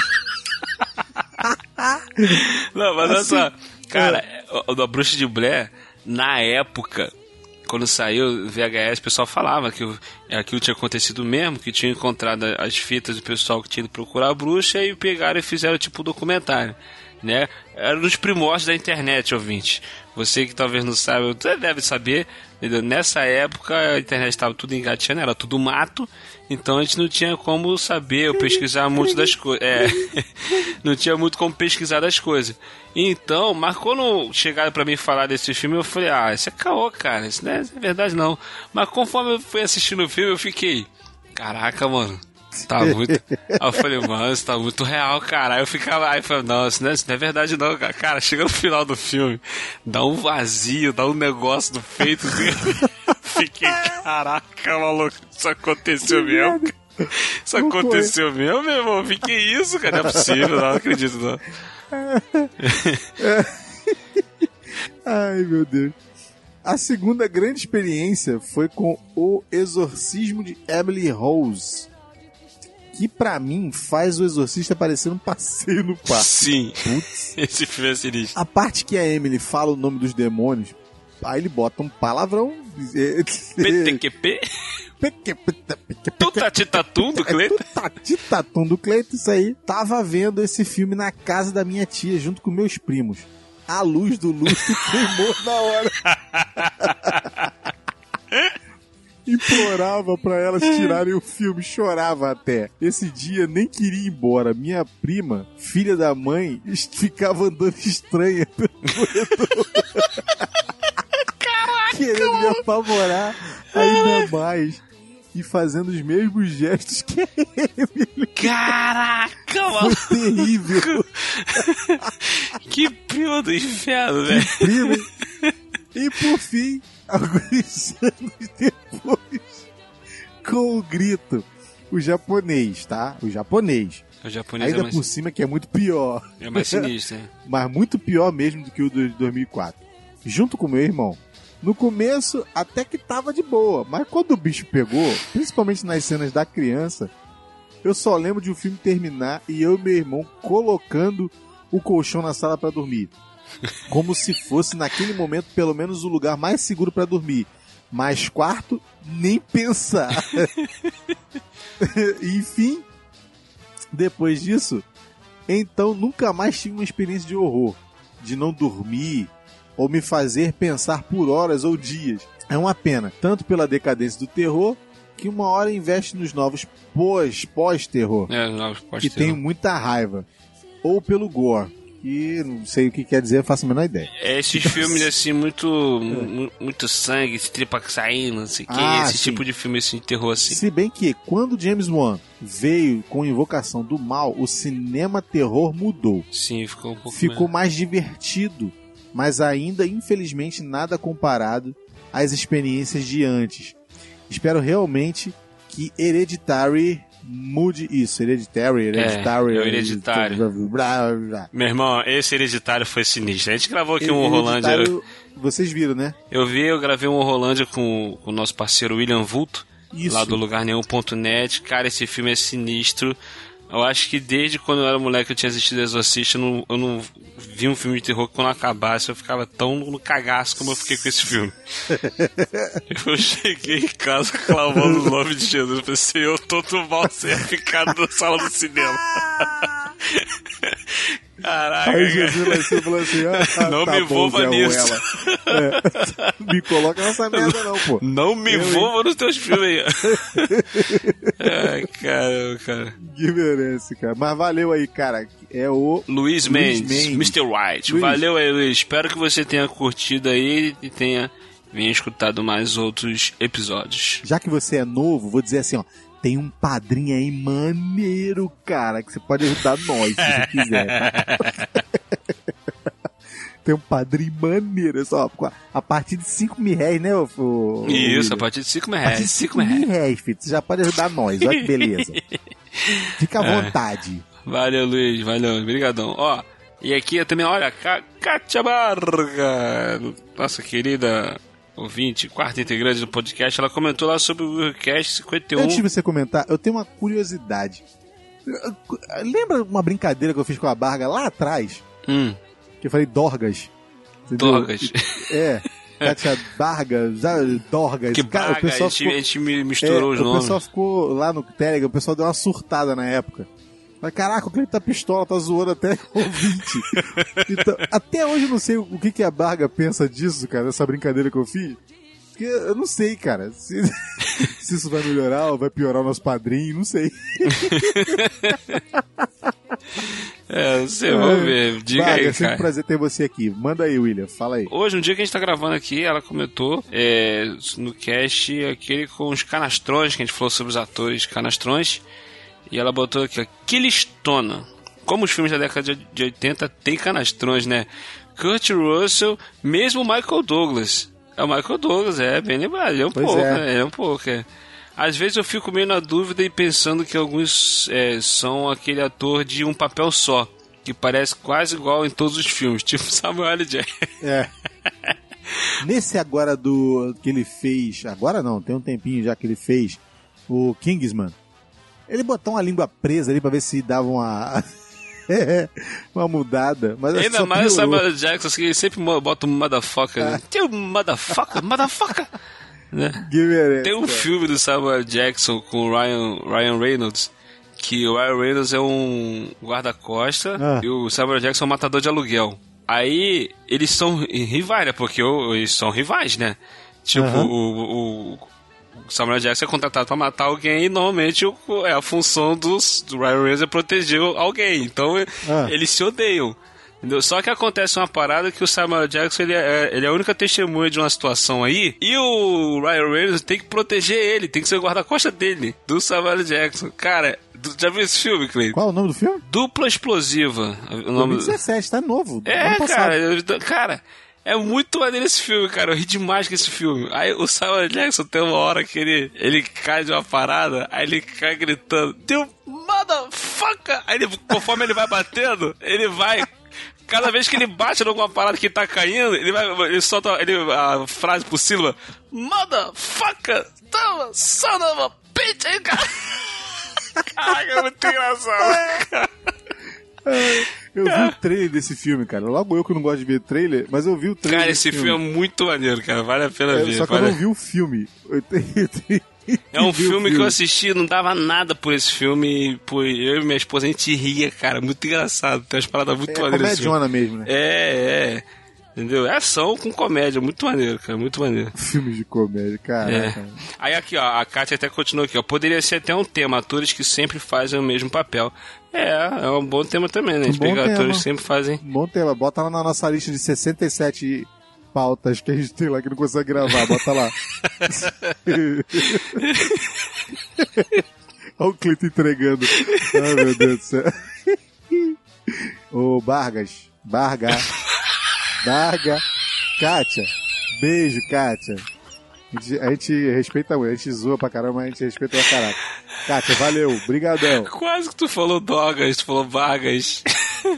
Não, mas olha Assim, só, cara, o da Bruxa de Blair, na época, quando saiu o VHS, o pessoal falava que aquilo tinha acontecido mesmo, que tinha encontrado as fitas do pessoal que tinha ido procurar a bruxa e pegaram e fizeram tipo um documentário. Né? Era nos primórdios da internet, ouvinte. Você que talvez não saiba, você deve saber. Nessa época a internet estava tudo engateando, era tudo mato, então a gente não tinha como saber ou pesquisar muito das coisas. É, não tinha muito como pesquisar das coisas. Então, mas quando chegaram pra mim falar desse filme, eu falei, ah, isso é caô, cara, é, isso não é verdade não. Mas conforme eu fui assistindo o filme, eu fiquei, caraca, mano. Tá muito. Aí eu falei, mano, isso tá muito real, cara. Aí eu ficava, aí eu falei, não, isso não, é, isso não é verdade, não, cara. Cara, chega no final do filme, dá um vazio, dá um negócio do peito dele. Fiquei, caraca, maluco, isso aconteceu mesmo, cara. Isso Não aconteceu mesmo, meu irmão? Que isso, cara. Não é possível, não, não acredito, não. Ai, meu Deus. A segunda grande experiência foi com O Exorcismo de Emily Rose. Que pra mim faz o exorcista parecer um passeio no parque. Sim. Esse filme é sinistro. A parte que a Emily fala o nome dos demônios, aí ele bota um palavrão. PTQP? Tutatitatum do Cleiton? Tutatitatum do Cleiton, isso aí. Tava vendo esse filme na casa da minha tia, junto com meus primos. A luz do lustre queimou na hora. Implorava pra elas tirarem o filme, chorava até. Esse dia nem queria ir embora. Minha prima, filha da mãe, ficava andando estranha pelo corredor. Querendo me apavorar ainda mais. E fazendo os mesmos gestos que a Emily. Caraca, mano! Foi terrível. Que prima do inferno, velho. Prima. E por fim, alguns anos depois, com o grito, o japonês, tá? O japonês. O japonês Ainda é mais, por cima que é muito pior. é mais sinistro, né? Mas muito pior mesmo do que o de 2004. Junto com meu irmão. No começo até que tava de boa, mas quando o bicho pegou, principalmente nas cenas da criança, eu só lembro de o filme terminar e eu e meu irmão colocando o colchão na sala pra dormir. Como se fosse naquele momento pelo menos o lugar mais seguro pra dormir. Mas quarto, nem pensar. Enfim, depois disso, então nunca mais tive uma experiência de horror, de não dormir ou me fazer pensar por horas ou dias. É uma pena, tanto pela decadência do terror, que uma hora investe nos novos pós, pós-terror, É, novos que pós-terror. tenho muita raiva, ou pelo gore, que não sei o que quer dizer, faço a menor ideia. É esses filmes assim, muito, mu- muito sangue, tripa saindo, não sei o que, Ah, esse sim. tipo de filme assim, de terror assim. Se bem que quando James Wan veio com Invocação do Mal, o cinema terror mudou. Sim, ficou um pouco ficou mais divertido, mas ainda, infelizmente, nada comparado às experiências de antes. Espero realmente que Hereditary mude isso. Hereditary, Hereditary. é Hereditário. Blá, blá. Meu irmão, esse hereditário foi sinistro. A gente gravou aqui um Rolândia. Hereditário, Vocês viram, né? Eu vi, eu gravei um Rolândia com, o nosso parceiro William Vulto, Isso. lá do lugar nenhum.net. Cara, esse filme é sinistro. Eu acho que desde quando eu era moleque eu tinha assistido Exorcista, eu não, eu não vi um filme de terror que quando acabasse eu ficava tão no cagaço como eu fiquei com esse filme. eu cheguei em casa clamando o nome de Jesus. Eu pensei, eu tô do mal sem ficar na sala do cinema. Caraca. Aí Jesus em cima falou assim: ah, Não tá me envolva nisso. É. Me coloca nessa merda, não, pô. Não me envolva nos teus filmes aí. Ai, caramba, cara. Que merece, cara. Mas valeu aí, cara. É o. Luiz Mendes, Mr. White. Luiz. Valeu aí, Luiz. Espero que você tenha curtido aí e tenha venha escutado mais outros episódios. Já que você é novo, vou dizer assim, ó. Tem um padrinho aí maneiro, cara, que você pode ajudar nós, se você quiser. tá? Tem um padrinho maneiro, só a partir de 5 mil reais, né, ô, ô, Isso, a partir de 5 mil A partir reais. de 5 5 mil reais. reais, filho. Você já pode ajudar nós, olha que beleza. Fica à É. vontade. Valeu, Luiz. Valeu. Obrigadão. Ó, e aqui eu também, olha, Kátia Barga, nossa querida ouvinte, quarta integrante do podcast, ela comentou lá sobre o Willcast 51. Antes de você comentar, eu tenho uma curiosidade. Lembra uma brincadeira que eu fiz com a Barga lá atrás? Hum. Que eu falei Dorgas. Entendeu? Dorgas. É. Kátia Barga, Dorgas. Que Cara, Braga, a gente, a gente mi- misturou é, os O nomes. pessoal ficou lá no Telegram, o pessoal deu uma surtada na época. Mas caraca, o Cleiton tá pistola, tá zoando até ouvinte. Então, até hoje eu não sei o que, que a Barga pensa disso, cara, dessa brincadeira que eu fiz. Porque eu não sei, cara. Se, se isso vai melhorar ou vai piorar o nosso padrinho, não sei. É, sei, vamos ver. Diga Barga, aí, é sempre cara. um prazer ter você aqui. Manda aí, William, fala aí. Hoje, no dia que a gente tá gravando aqui, ela comentou é, no cast aquele com os canastrões, que a gente falou sobre os atores canastrões. E ela botou aqui, ó, Killistona. Como os filmes da década de- de 80 tem canastrões, né? Kurt Russell, mesmo o Michael Douglas. É o Michael Douglas, é, bem lembrado. Ele é um Pois pouco, é. né? É um pouco, é. Às vezes eu fico meio na dúvida e pensando que alguns é, são aquele ator de um papel só, que parece quase igual em todos os filmes, tipo Samuel L. Jackson. É. Nesse agora do que ele fez, agora não, tem um tempinho já que ele fez, o Kingsman. Ele botou uma língua presa ali pra ver se dava uma uma mudada, mas Ainda mais o. Samuel. Jackson, que ele sempre bota um motherfucker, né? Tem um motherfucker, motherfucker. Né? Tem um filme do Samuel. Jackson com o Ryan, Ryan Reynolds, que o Ryan Reynolds é um guarda-costa Ah. e o Samuel. Jackson é um matador de aluguel. Aí eles são rivais, né? Porque eles são rivais, né? Tipo, o, o, o Samuel. Jackson é contratado pra matar alguém e normalmente o, é a função dos, do Ryan Reynolds é proteger alguém. Então Ah. eles se odeiam. Entendeu? Só que acontece uma parada que o Samuel Jackson ele é, ele é a única testemunha de uma situação aí e o Ryan Reynolds tem que proteger ele, tem que ser o guarda-costa dele, do Samuel Jackson. Cara, já viu esse filme, Cleiton? Qual é o nome do filme? Dupla Explosiva. O nome... 2017, tá novo. É, cara, cara, é muito maneiro esse filme, cara. Eu ri demais com esse filme. Aí o Samuel Jackson tem uma hora que ele, ele cai de uma parada, aí ele cai gritando, um motherfucker! Aí ele, conforme ele vai batendo, ele vai. Cada vez que ele bate em alguma parada que tá caindo, ele vai. Ele solta ele, a frase por sílaba. Motherfucker! Toma, son of a bitch! Aí, cara. Caraca, é muito engraçado. cara. Eu vi o trailer desse filme, cara. Logo eu que não gosto de ver trailer, mas eu vi o trailer. Cara, esse filme é muito maneiro, cara. Vale a pena É, ver. Só que eu vale- não vi o filme. Eu tenho- É um o filme que eu assisti, não dava nada por esse filme. Por eu e minha esposa, a gente ria, cara. Muito engraçado. Tem umas paradas muito É maneiras. nesse comediona filme. mesmo, né? É, é. Entendeu? É ação com comédia. Muito maneiro, cara. Muito maneiro. Filmes de comédia, É. caraca. Aí aqui, ó, a Kátia até continuou aqui, ó. Poderia ser até um tema, atores que sempre fazem o mesmo papel. É, é um bom tema também, né? A gente bom pega tema. atores que sempre fazem. Bom tema, bota lá na nossa lista de 67 pautas que a gente tem lá que não consegue gravar, bota lá. Olha o Clito entregando. Ai, meu Deus do céu. Ô, Bargas. Barga. Barga. Kátia. Beijo, Kátia. A gente, a gente respeita muito, a gente zoa pra caramba, mas a gente respeita pra caraca. Kátia, valeu, brigadão. Quase que tu falou Dogas, tu falou Vargas.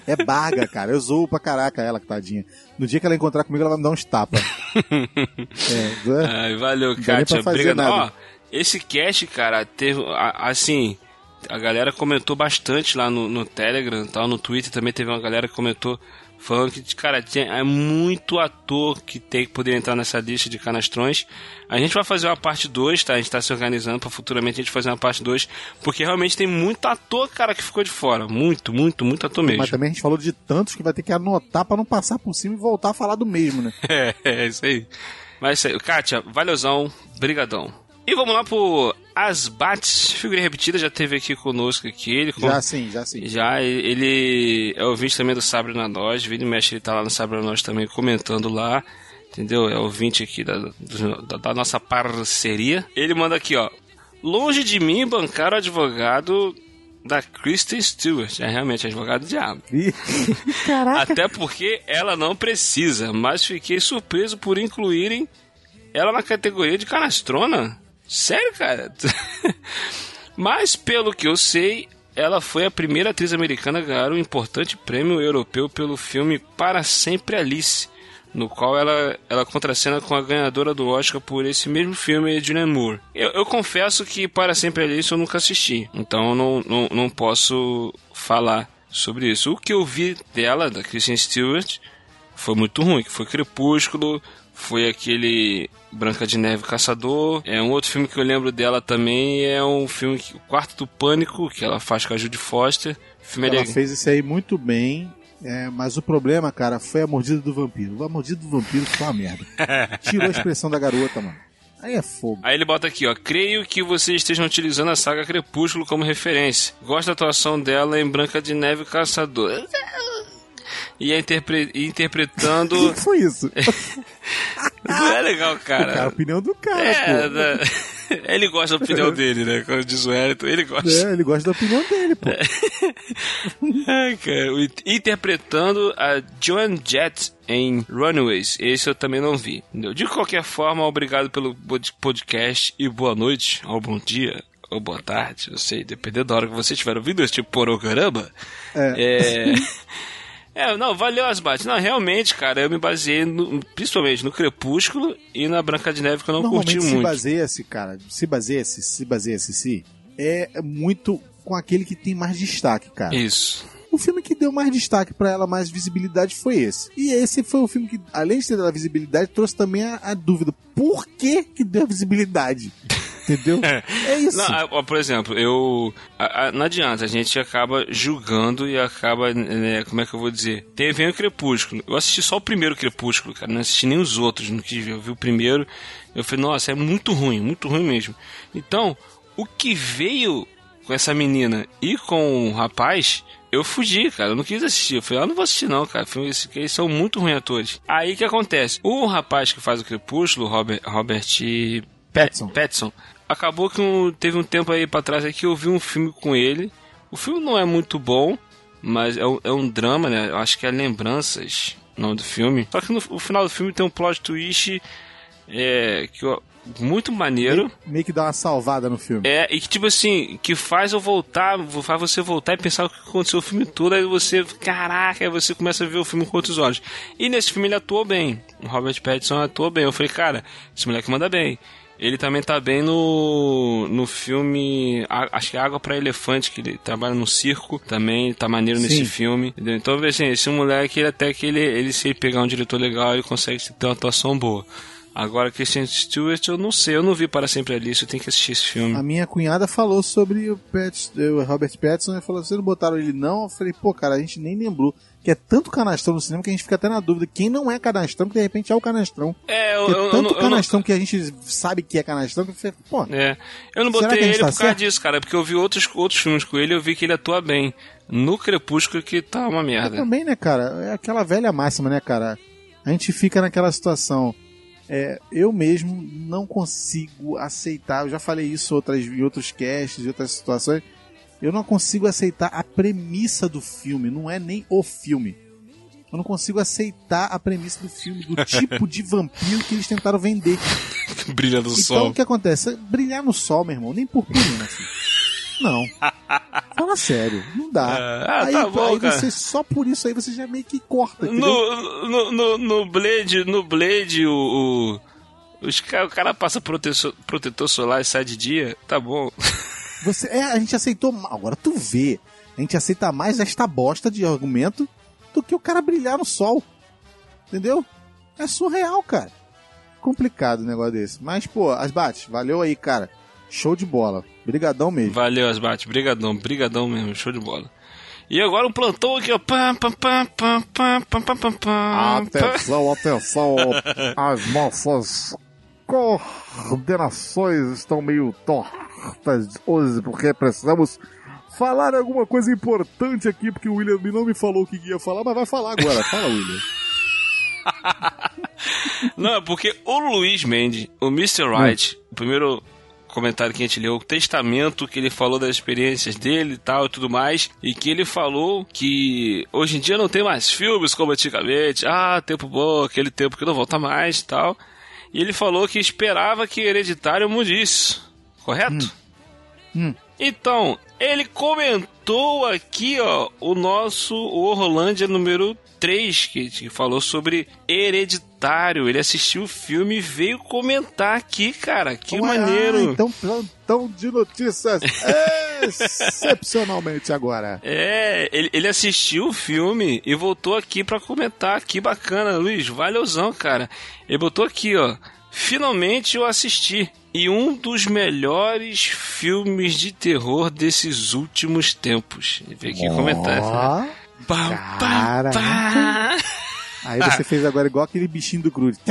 É Barga, cara. Eu zoo pra caraca ela, que tadinha. No dia que ela encontrar comigo, ela vai me dar uns tapas. é, né? Ai, valeu, Kátia. Obrigado. Ó, esse cast, cara, teve. Assim, a galera comentou bastante lá no, no Telegram tal, no Twitter também teve uma galera que comentou falando que, cara, tem, é muito ator que tem que poder entrar nessa lista de canastrões. A gente vai fazer uma parte 2, tá? A gente tá se organizando para futuramente a gente fazer uma parte 2, porque realmente tem muito ator, cara, que ficou de fora. Muito, muito, muito ator mesmo. Mas também a gente falou de tantos que vai ter que anotar pra não passar por cima e voltar a falar do mesmo, né? É, é isso aí. Mas é isso aí. Kátia, valeuzão, brigadão. E vamos lá pro Asbat, figura repetida, já teve aqui conosco aqui. Ele, Já sim, já sim. Já, ele é ouvinte também do Sabre na Nós, Vini Mexe, ele tá lá no Sabre na Nós também comentando lá, entendeu? É ouvinte aqui da, da, da nossa parceria. Ele manda aqui, ó. Longe de mim bancar o advogado da Kristen Stewart. É realmente advogado do diabo. Caraca. Até porque ela não precisa, mas fiquei surpreso por incluírem ela na categoria de canastrona. Sério, cara? mas pelo que eu sei, ela foi a primeira atriz americana a ganhar um importante prêmio europeu pelo filme Para Sempre Alice, no qual ela, ela contracena com a ganhadora do Oscar por esse mesmo filme, Julianne Moore. Eu, eu confesso que Para Sempre Alice eu nunca assisti, então eu não, não, não posso falar sobre isso. O que eu vi dela, da Kristen Stewart, foi muito ruim, que foi Crepúsculo, foi aquele Branca de Neve Caçador. É um outro filme que eu lembro dela também, é um filme que, o Quarto do Pânico, que ela faz com a Judy Foster. Filme é Ela fez isso aí muito bem. é, mas o problema, cara, foi a mordida do vampiro. A mordida do vampiro foi uma merda. Tirou a expressão da garota, mano. Aí é fogo. Aí ele bota aqui, ó. Creio que vocês estejam utilizando a saga Crepúsculo como referência. Gosto da atuação dela em Branca de Neve Caçador. E interpre- interpretando. O que foi isso? Não é legal, cara. É a opinião do cara, É, pô. né? ele gosta da opinião dele, né? Quando diz o Elton, ele gosta. É, ele gosta da opinião dele, pô. Ai, cara. Interpretando a Joan Jett em Runaways. Esse eu também não vi. De qualquer forma, obrigado pelo pod- podcast e boa noite, ou bom dia, ou boa tarde, não sei, dependendo da hora que você estiver ouvindo este programa. É. É, não, valeu as bates. Não, realmente, cara, eu me baseei no- principalmente no Crepúsculo e na Branca de Neve, que eu não curti Normalmente se muito. baseia-se, cara, se baseia-se, se baseia-se, se, é muito com aquele que tem mais destaque, cara. Isso. O filme que deu mais destaque pra ela, mais visibilidade, foi esse. E esse foi o filme que, além de ter dado visibilidade, trouxe também a, a dúvida. Por que que deu visibilidade? Entendeu? É isso. Não, ó, por exemplo, eu. a- a- não adianta, a gente acaba julgando e acaba. né, como é que eu vou dizer? Tem, vem o Crepúsculo. Eu assisti só o primeiro Crepúsculo, cara. Não assisti nem os outros. Não quis ver. Eu vi o primeiro. Eu falei, nossa, é muito ruim, muito ruim mesmo. Então, o que veio com essa menina e com o rapaz. Eu fugi, cara, eu não quis assistir. Eu falei, ah, não vou assistir não, cara. Filme- esse- Eles são muito ruins atores. Aí o que acontece? O rapaz que faz o Crepúsculo, Robert, Robert Pattinson. Pattinson acabou que um- teve um tempo aí pra trás aí que eu vi um filme com ele. O filme não é muito bom, mas é um, é um drama, né? Eu acho que é Lembranças, o nome do filme. Só que no, no final do filme tem um plot twist é, que eu- muito maneiro. Meio que dá uma salvada no filme. É, e que tipo assim, que faz eu voltar, faz você voltar e pensar o que aconteceu o filme todo, aí você, caraca, aí você começa a ver o filme com outros olhos. E nesse filme ele atuou bem. O Robert Pattinson atuou bem. Eu falei, cara, esse moleque manda bem. Ele também tá bem no, no filme, acho que é Água pra Elefante, que ele trabalha no circo, também tá maneiro nesse Sim. filme. Entendeu? Então, assim, esse moleque, ele até que ele, ele se ele pegar um diretor legal, ele consegue ter uma atuação boa. Agora, Christian Stewart, eu não sei, eu não vi Para Sempre Alice, eu tenho que assistir esse filme. A minha cunhada falou sobre o, Pat, o Robert Pattinson e falou: vocês não botaram ele não? Eu falei, pô, cara, a gente nem lembrou. Que é tanto canastrão no cinema que a gente fica até na dúvida quem não é canastrão, que de repente é o canastrão. É, eu, eu, eu, tanto não- eu não- canastrão que a gente sabe que é canastrão que você, pô, É. Eu não botei ele tá por causa certo? disso, cara, porque eu vi outros, outros filmes com ele e eu vi que ele atua bem. No Crepúsculo que tá uma Mas merda. também, né, cara? É aquela velha máxima, né, cara? A gente fica naquela situação. É, eu mesmo não consigo aceitar. Eu já falei isso outras, em outros casts, em outras situações. Eu não consigo aceitar a premissa do filme. Não é nem o filme. Eu não consigo aceitar a premissa do filme, do tipo de vampiro que eles tentaram vender. Brilha no Então sol. o que acontece? Brilhar no sol, meu irmão, nem purpurina, filho. Não. Fala sério, não dá. Ah, aí tá bom, aí você, só por isso aí você já meio que corta. No, no, no, no Blade, no Blade, o. o, os o cara passa protetor, protetor solar e sai de dia, tá bom. Você, é, a gente aceitou. Agora tu vê. A gente aceita mais esta bosta de argumento do que o cara brilhar no sol. Entendeu? É surreal, cara. Complicado um negócio desse. Mas, pô, Asbate, valeu aí, cara. Show de bola. Brigadão mesmo. Valeu, Asbate. Brigadão, brigadão mesmo. Show de bola. E agora um plantão aqui, ó. Atenção, atenção. As nossas coordenações estão meio tortas hoje, porque precisamos falar alguma coisa importante aqui, porque o William não me falou o que ia falar, mas vai falar agora. Fala, William. Não, é porque o Luiz Mendes, o Mr. Wright, o primeiro comentário que a gente leu, o testamento que ele falou das experiências dele e tal e tudo mais, e que ele falou que hoje em dia não tem mais filmes como antigamente, ah, tempo bom, aquele tempo que não volta mais e tal. E ele falou que esperava que Hereditário mudisse, correto? Então, ele comentou aqui, ó, o nosso Orlândia número 3, que, que falou sobre Hereditário. Ele assistiu o filme e veio comentar aqui, cara. Que Ué, maneiro. ah, então, plantão de notícias excepcionalmente agora. É, ele, ele assistiu o filme e voltou aqui pra comentar. Que bacana, Luiz. Valeuzão, cara. Ele botou aqui, ó. Finalmente eu assisti. E um dos melhores filmes de terror desses últimos tempos. Ele veio aqui comentar. Ó, Pam, Caraca. pam. Aí você fez agora igual aquele bichinho do Groot.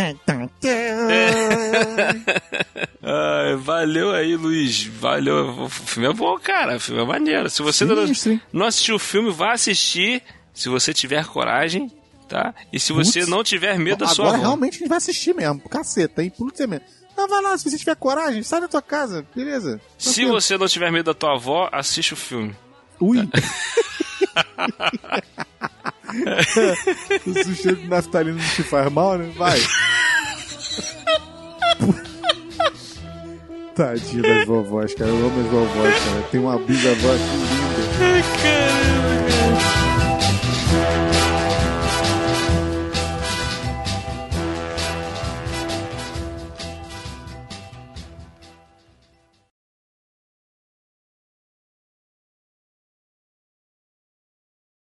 Ai, valeu aí, Luiz. Valeu. O filme é bom, cara. O filme é maneiro. Se você não, Sinistro, hein? não assistiu o filme, vá assistir. Se você tiver coragem, tá? E se você não tiver medo da sua Agora avó. realmente a gente vai assistir mesmo. Caceta, hein? Putz, é mesmo. Não, vai lá, se você tiver coragem, sai da tua casa, beleza? Se você não tiver medo da tua avó, assiste o filme. Ui! o sushi de naftalina não te faz mal, né? Vai. Tadinho das vovós, cara. Eu amo as vovós, cara. Tem uma bisavó aqui linda. Ai, cara.